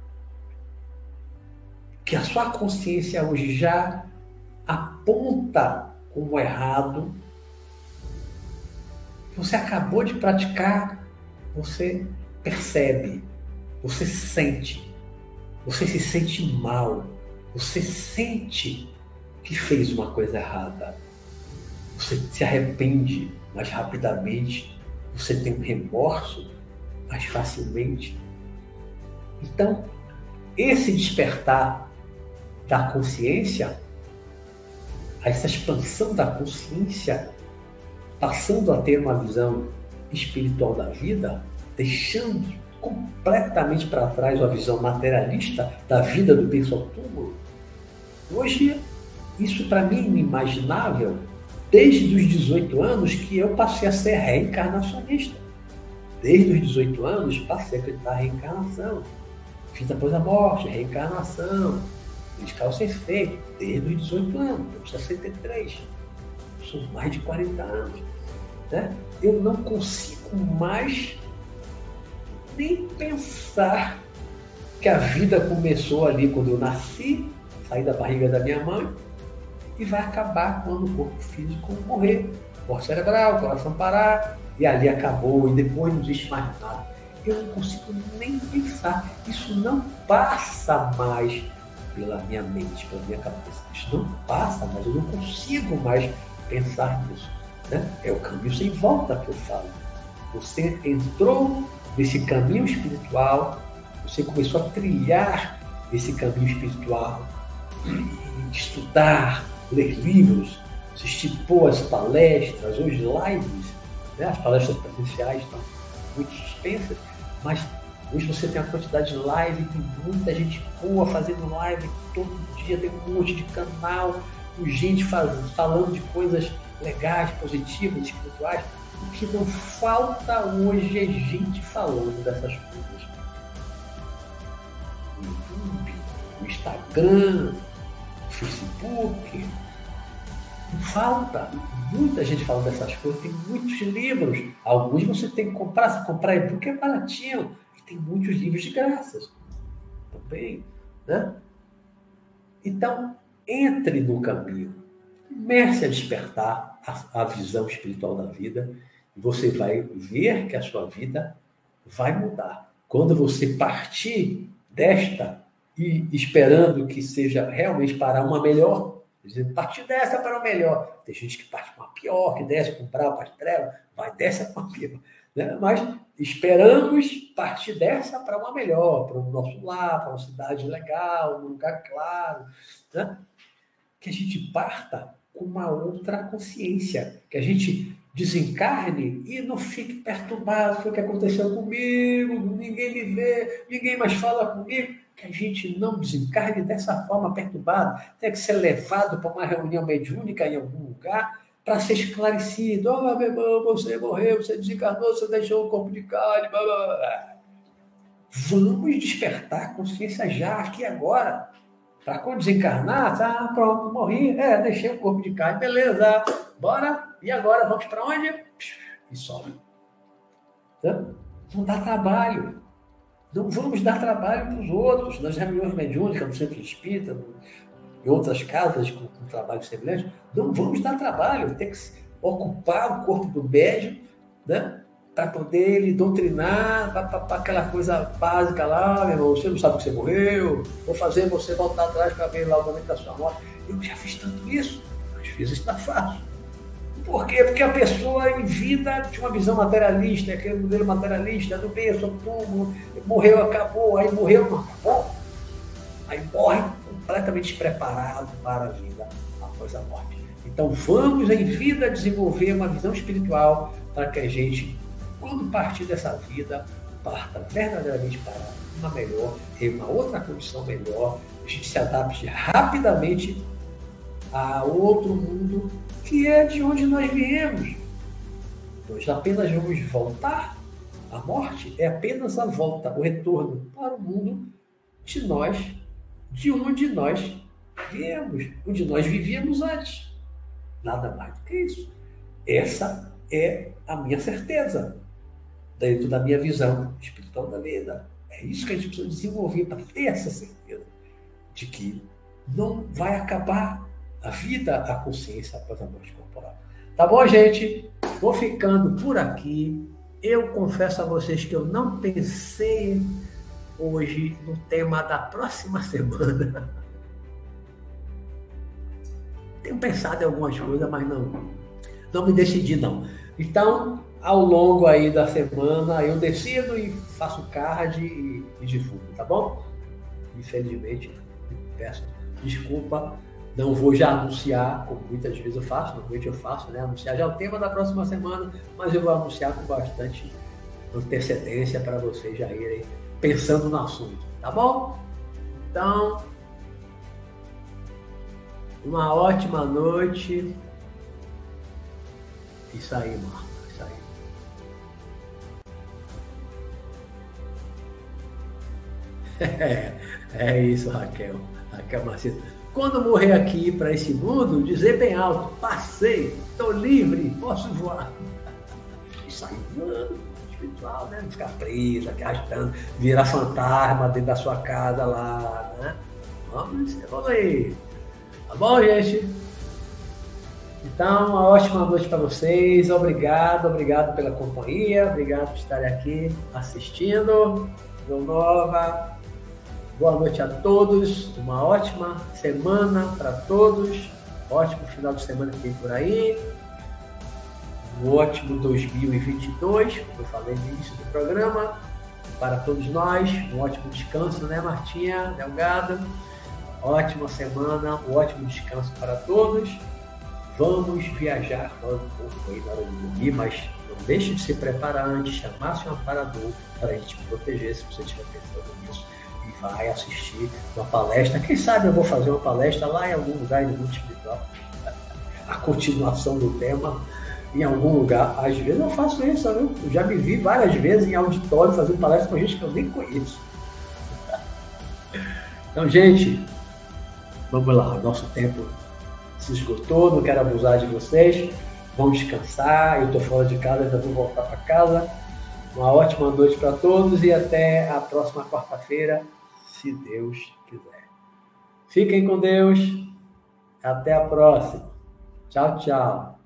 que a sua consciência hoje já aponta como errado, você acabou de praticar, você percebe, você sente, você se sente mal, você sente que fez uma coisa errada, você se arrepende, mais rapidamente, você tem um remorso mais facilmente. Então, esse despertar da consciência, essa expansão da consciência, passando a ter uma visão espiritual da vida, deixando completamente para trás a visão materialista da vida do pessoal túmulo, hoje isso para mim é inimaginável desde os 18 anos que eu passei a ser reencarnacionista. Desde os 18 anos passei a acreditar em reencarnação. Vida após a morte, reencarnação, medical ser feito, desde os 18 anos, estou 63. São mais de 40 anos. né? eu não consigo mais nem pensar que a vida começou ali quando eu nasci, saí da barriga da minha mãe, e vai acabar quando o corpo físico morrer. Morte cerebral, coração parar, e ali acabou, e depois não existe mais nada. Eu não consigo nem pensar. Isso não passa mais pela minha mente, pela minha cabeça. Isso não passa mais, eu não consigo mais pensar nisso. Né? É o caminho sem volta que eu falo. Você entrou nesse caminho espiritual, você começou a trilhar esse caminho espiritual, estudar, ler livros, assistir boas palestras, hoje lives, né? as palestras presenciais estão muito suspensas, mas hoje você tem uma quantidade de live, tem muita gente boa fazendo live todo dia, tem um monte de canal, gente faz, falando de coisas legais, positivas, espirituais. O que não falta hoje é gente falando dessas coisas. YouTube, Instagram, Facebook. Falta. Muita gente falando dessas coisas. Tem muitos livros. Alguns você tem que comprar. Se comprar e-book é baratinho. E tem muitos livros de graças. Também. Né? Então, entre no caminho. Comece a despertar a, a visão espiritual da vida e você vai ver que a sua vida vai mudar. Quando você partir desta e esperando que seja realmente para uma melhor, dizendo, partir dessa para uma melhor. Tem gente que parte para uma pior, que desce para um bravo, parte treva, vai dessa para uma pior. Né? Mas esperamos partir dessa para uma melhor, para o nosso lar, para uma cidade legal, um lugar claro. Né? Que a gente parta com uma outra consciência, que a gente desencarne e não fique perturbado com o que aconteceu comigo, ninguém me vê, ninguém mais fala comigo, que a gente não desencarne dessa forma perturbada, tem que ser levado para uma reunião mediúnica em algum lugar para ser esclarecido. Oh, meu irmão, você morreu, você desencarnou, você deixou o corpo de carne. Blá, blá, blá. Vamos despertar a consciência já, aqui agora. Para quando desencarnar, tá, pronto, morri, é, deixei o corpo de carne, beleza, bora, e agora vamos para onde? E sobe. Então, não dá trabalho. Não vamos dar trabalho para os outros. Nas reuniões mediúnicas, no centro espírita, no, em outras casas com, com trabalho semelhante, não vamos dar trabalho. Tem que ocupar o corpo do médium, né? para poder ele doutrinar, para aquela coisa básica lá, meu irmão, você não sabe que você morreu, vou fazer você voltar atrás para ver lá o momento da sua morte. Eu já fiz tanto isso, às vezes está fácil. Por quê? Porque a pessoa em vida tinha uma visão materialista, aquele modelo materialista, do eu sou túmulo, morreu, acabou, aí morreu, não acabou. Aí morre completamente despreparado para a vida após a morte. Então vamos em vida desenvolver uma visão espiritual para que a gente quando partir dessa vida, parta verdadeiramente para uma melhor, ter uma outra condição melhor, a gente se adapte rapidamente a outro mundo que é de onde nós viemos. Nós apenas vamos voltar. A morte é apenas a volta, o retorno para o mundo de nós, de onde nós viemos, onde nós vivíamos antes. Nada mais do que isso. Essa é a minha certeza dentro da minha visão espiritual da vida. É isso que a gente precisa desenvolver para ter essa certeza de que não vai acabar a vida, a consciência após a morte corporal. Tá bom, gente? Vou ficando por aqui. Eu confesso a vocês que eu não pensei hoje no tema da próxima semana. Tenho pensado em algumas coisas, mas não, não me decidi não. Então, ao longo aí da semana eu decido e faço card e, e divulgo, tá bom? Infelizmente, peço desculpa, não vou já anunciar, como muitas vezes eu faço, normalmente eu faço, né? Anunciar já o tema da próxima semana, mas eu vou anunciar com bastante antecedência para vocês já irem pensando no assunto, tá bom? Então, uma ótima noite. Isso aí, Marcos. É, é isso, Raquel. Raquel Macedo. Quando morrer aqui para esse mundo, dizer bem alto: passei, estou livre, posso voar. sair voando espiritual, né? Não ficar preso, arrastando, virar fantasma dentro da sua casa lá, né? Vamos evoluir. Tá bom, gente? Então, uma ótima noite para vocês. Obrigado, obrigado pela companhia, obrigado por estarem aqui assistindo. Nova. Boa noite a todos. Uma ótima semana para todos. Ótimo final de semana que vem por aí. Um ótimo 2022, como eu falei no início do programa. Para todos nós, um ótimo descanso, né, Martinha Delgado? Ótima semana, um ótimo descanso para todos. Vamos viajar, falando um pouco aí na hora de dormir, mas não deixe de se preparar antes, chamar seu amparador para a gente proteger se você estiver pensando nisso. Vai assistir uma palestra. Quem sabe eu vou fazer uma palestra lá em algum lugar no mundo espiritual. A continuação do tema em algum lugar. Às vezes eu faço isso, viu? Eu já me vi várias vezes em auditório fazendo palestra com gente que eu nem conheço. Então, gente, vamos lá, o nosso tempo se esgotou, não quero abusar de vocês. Vão descansar, eu estou fora de casa, ainda vou voltar para casa. Uma ótima noite para todos e até a próxima quarta-feira, se Deus quiser. Fiquem com Deus. Até a próxima. Tchau, tchau.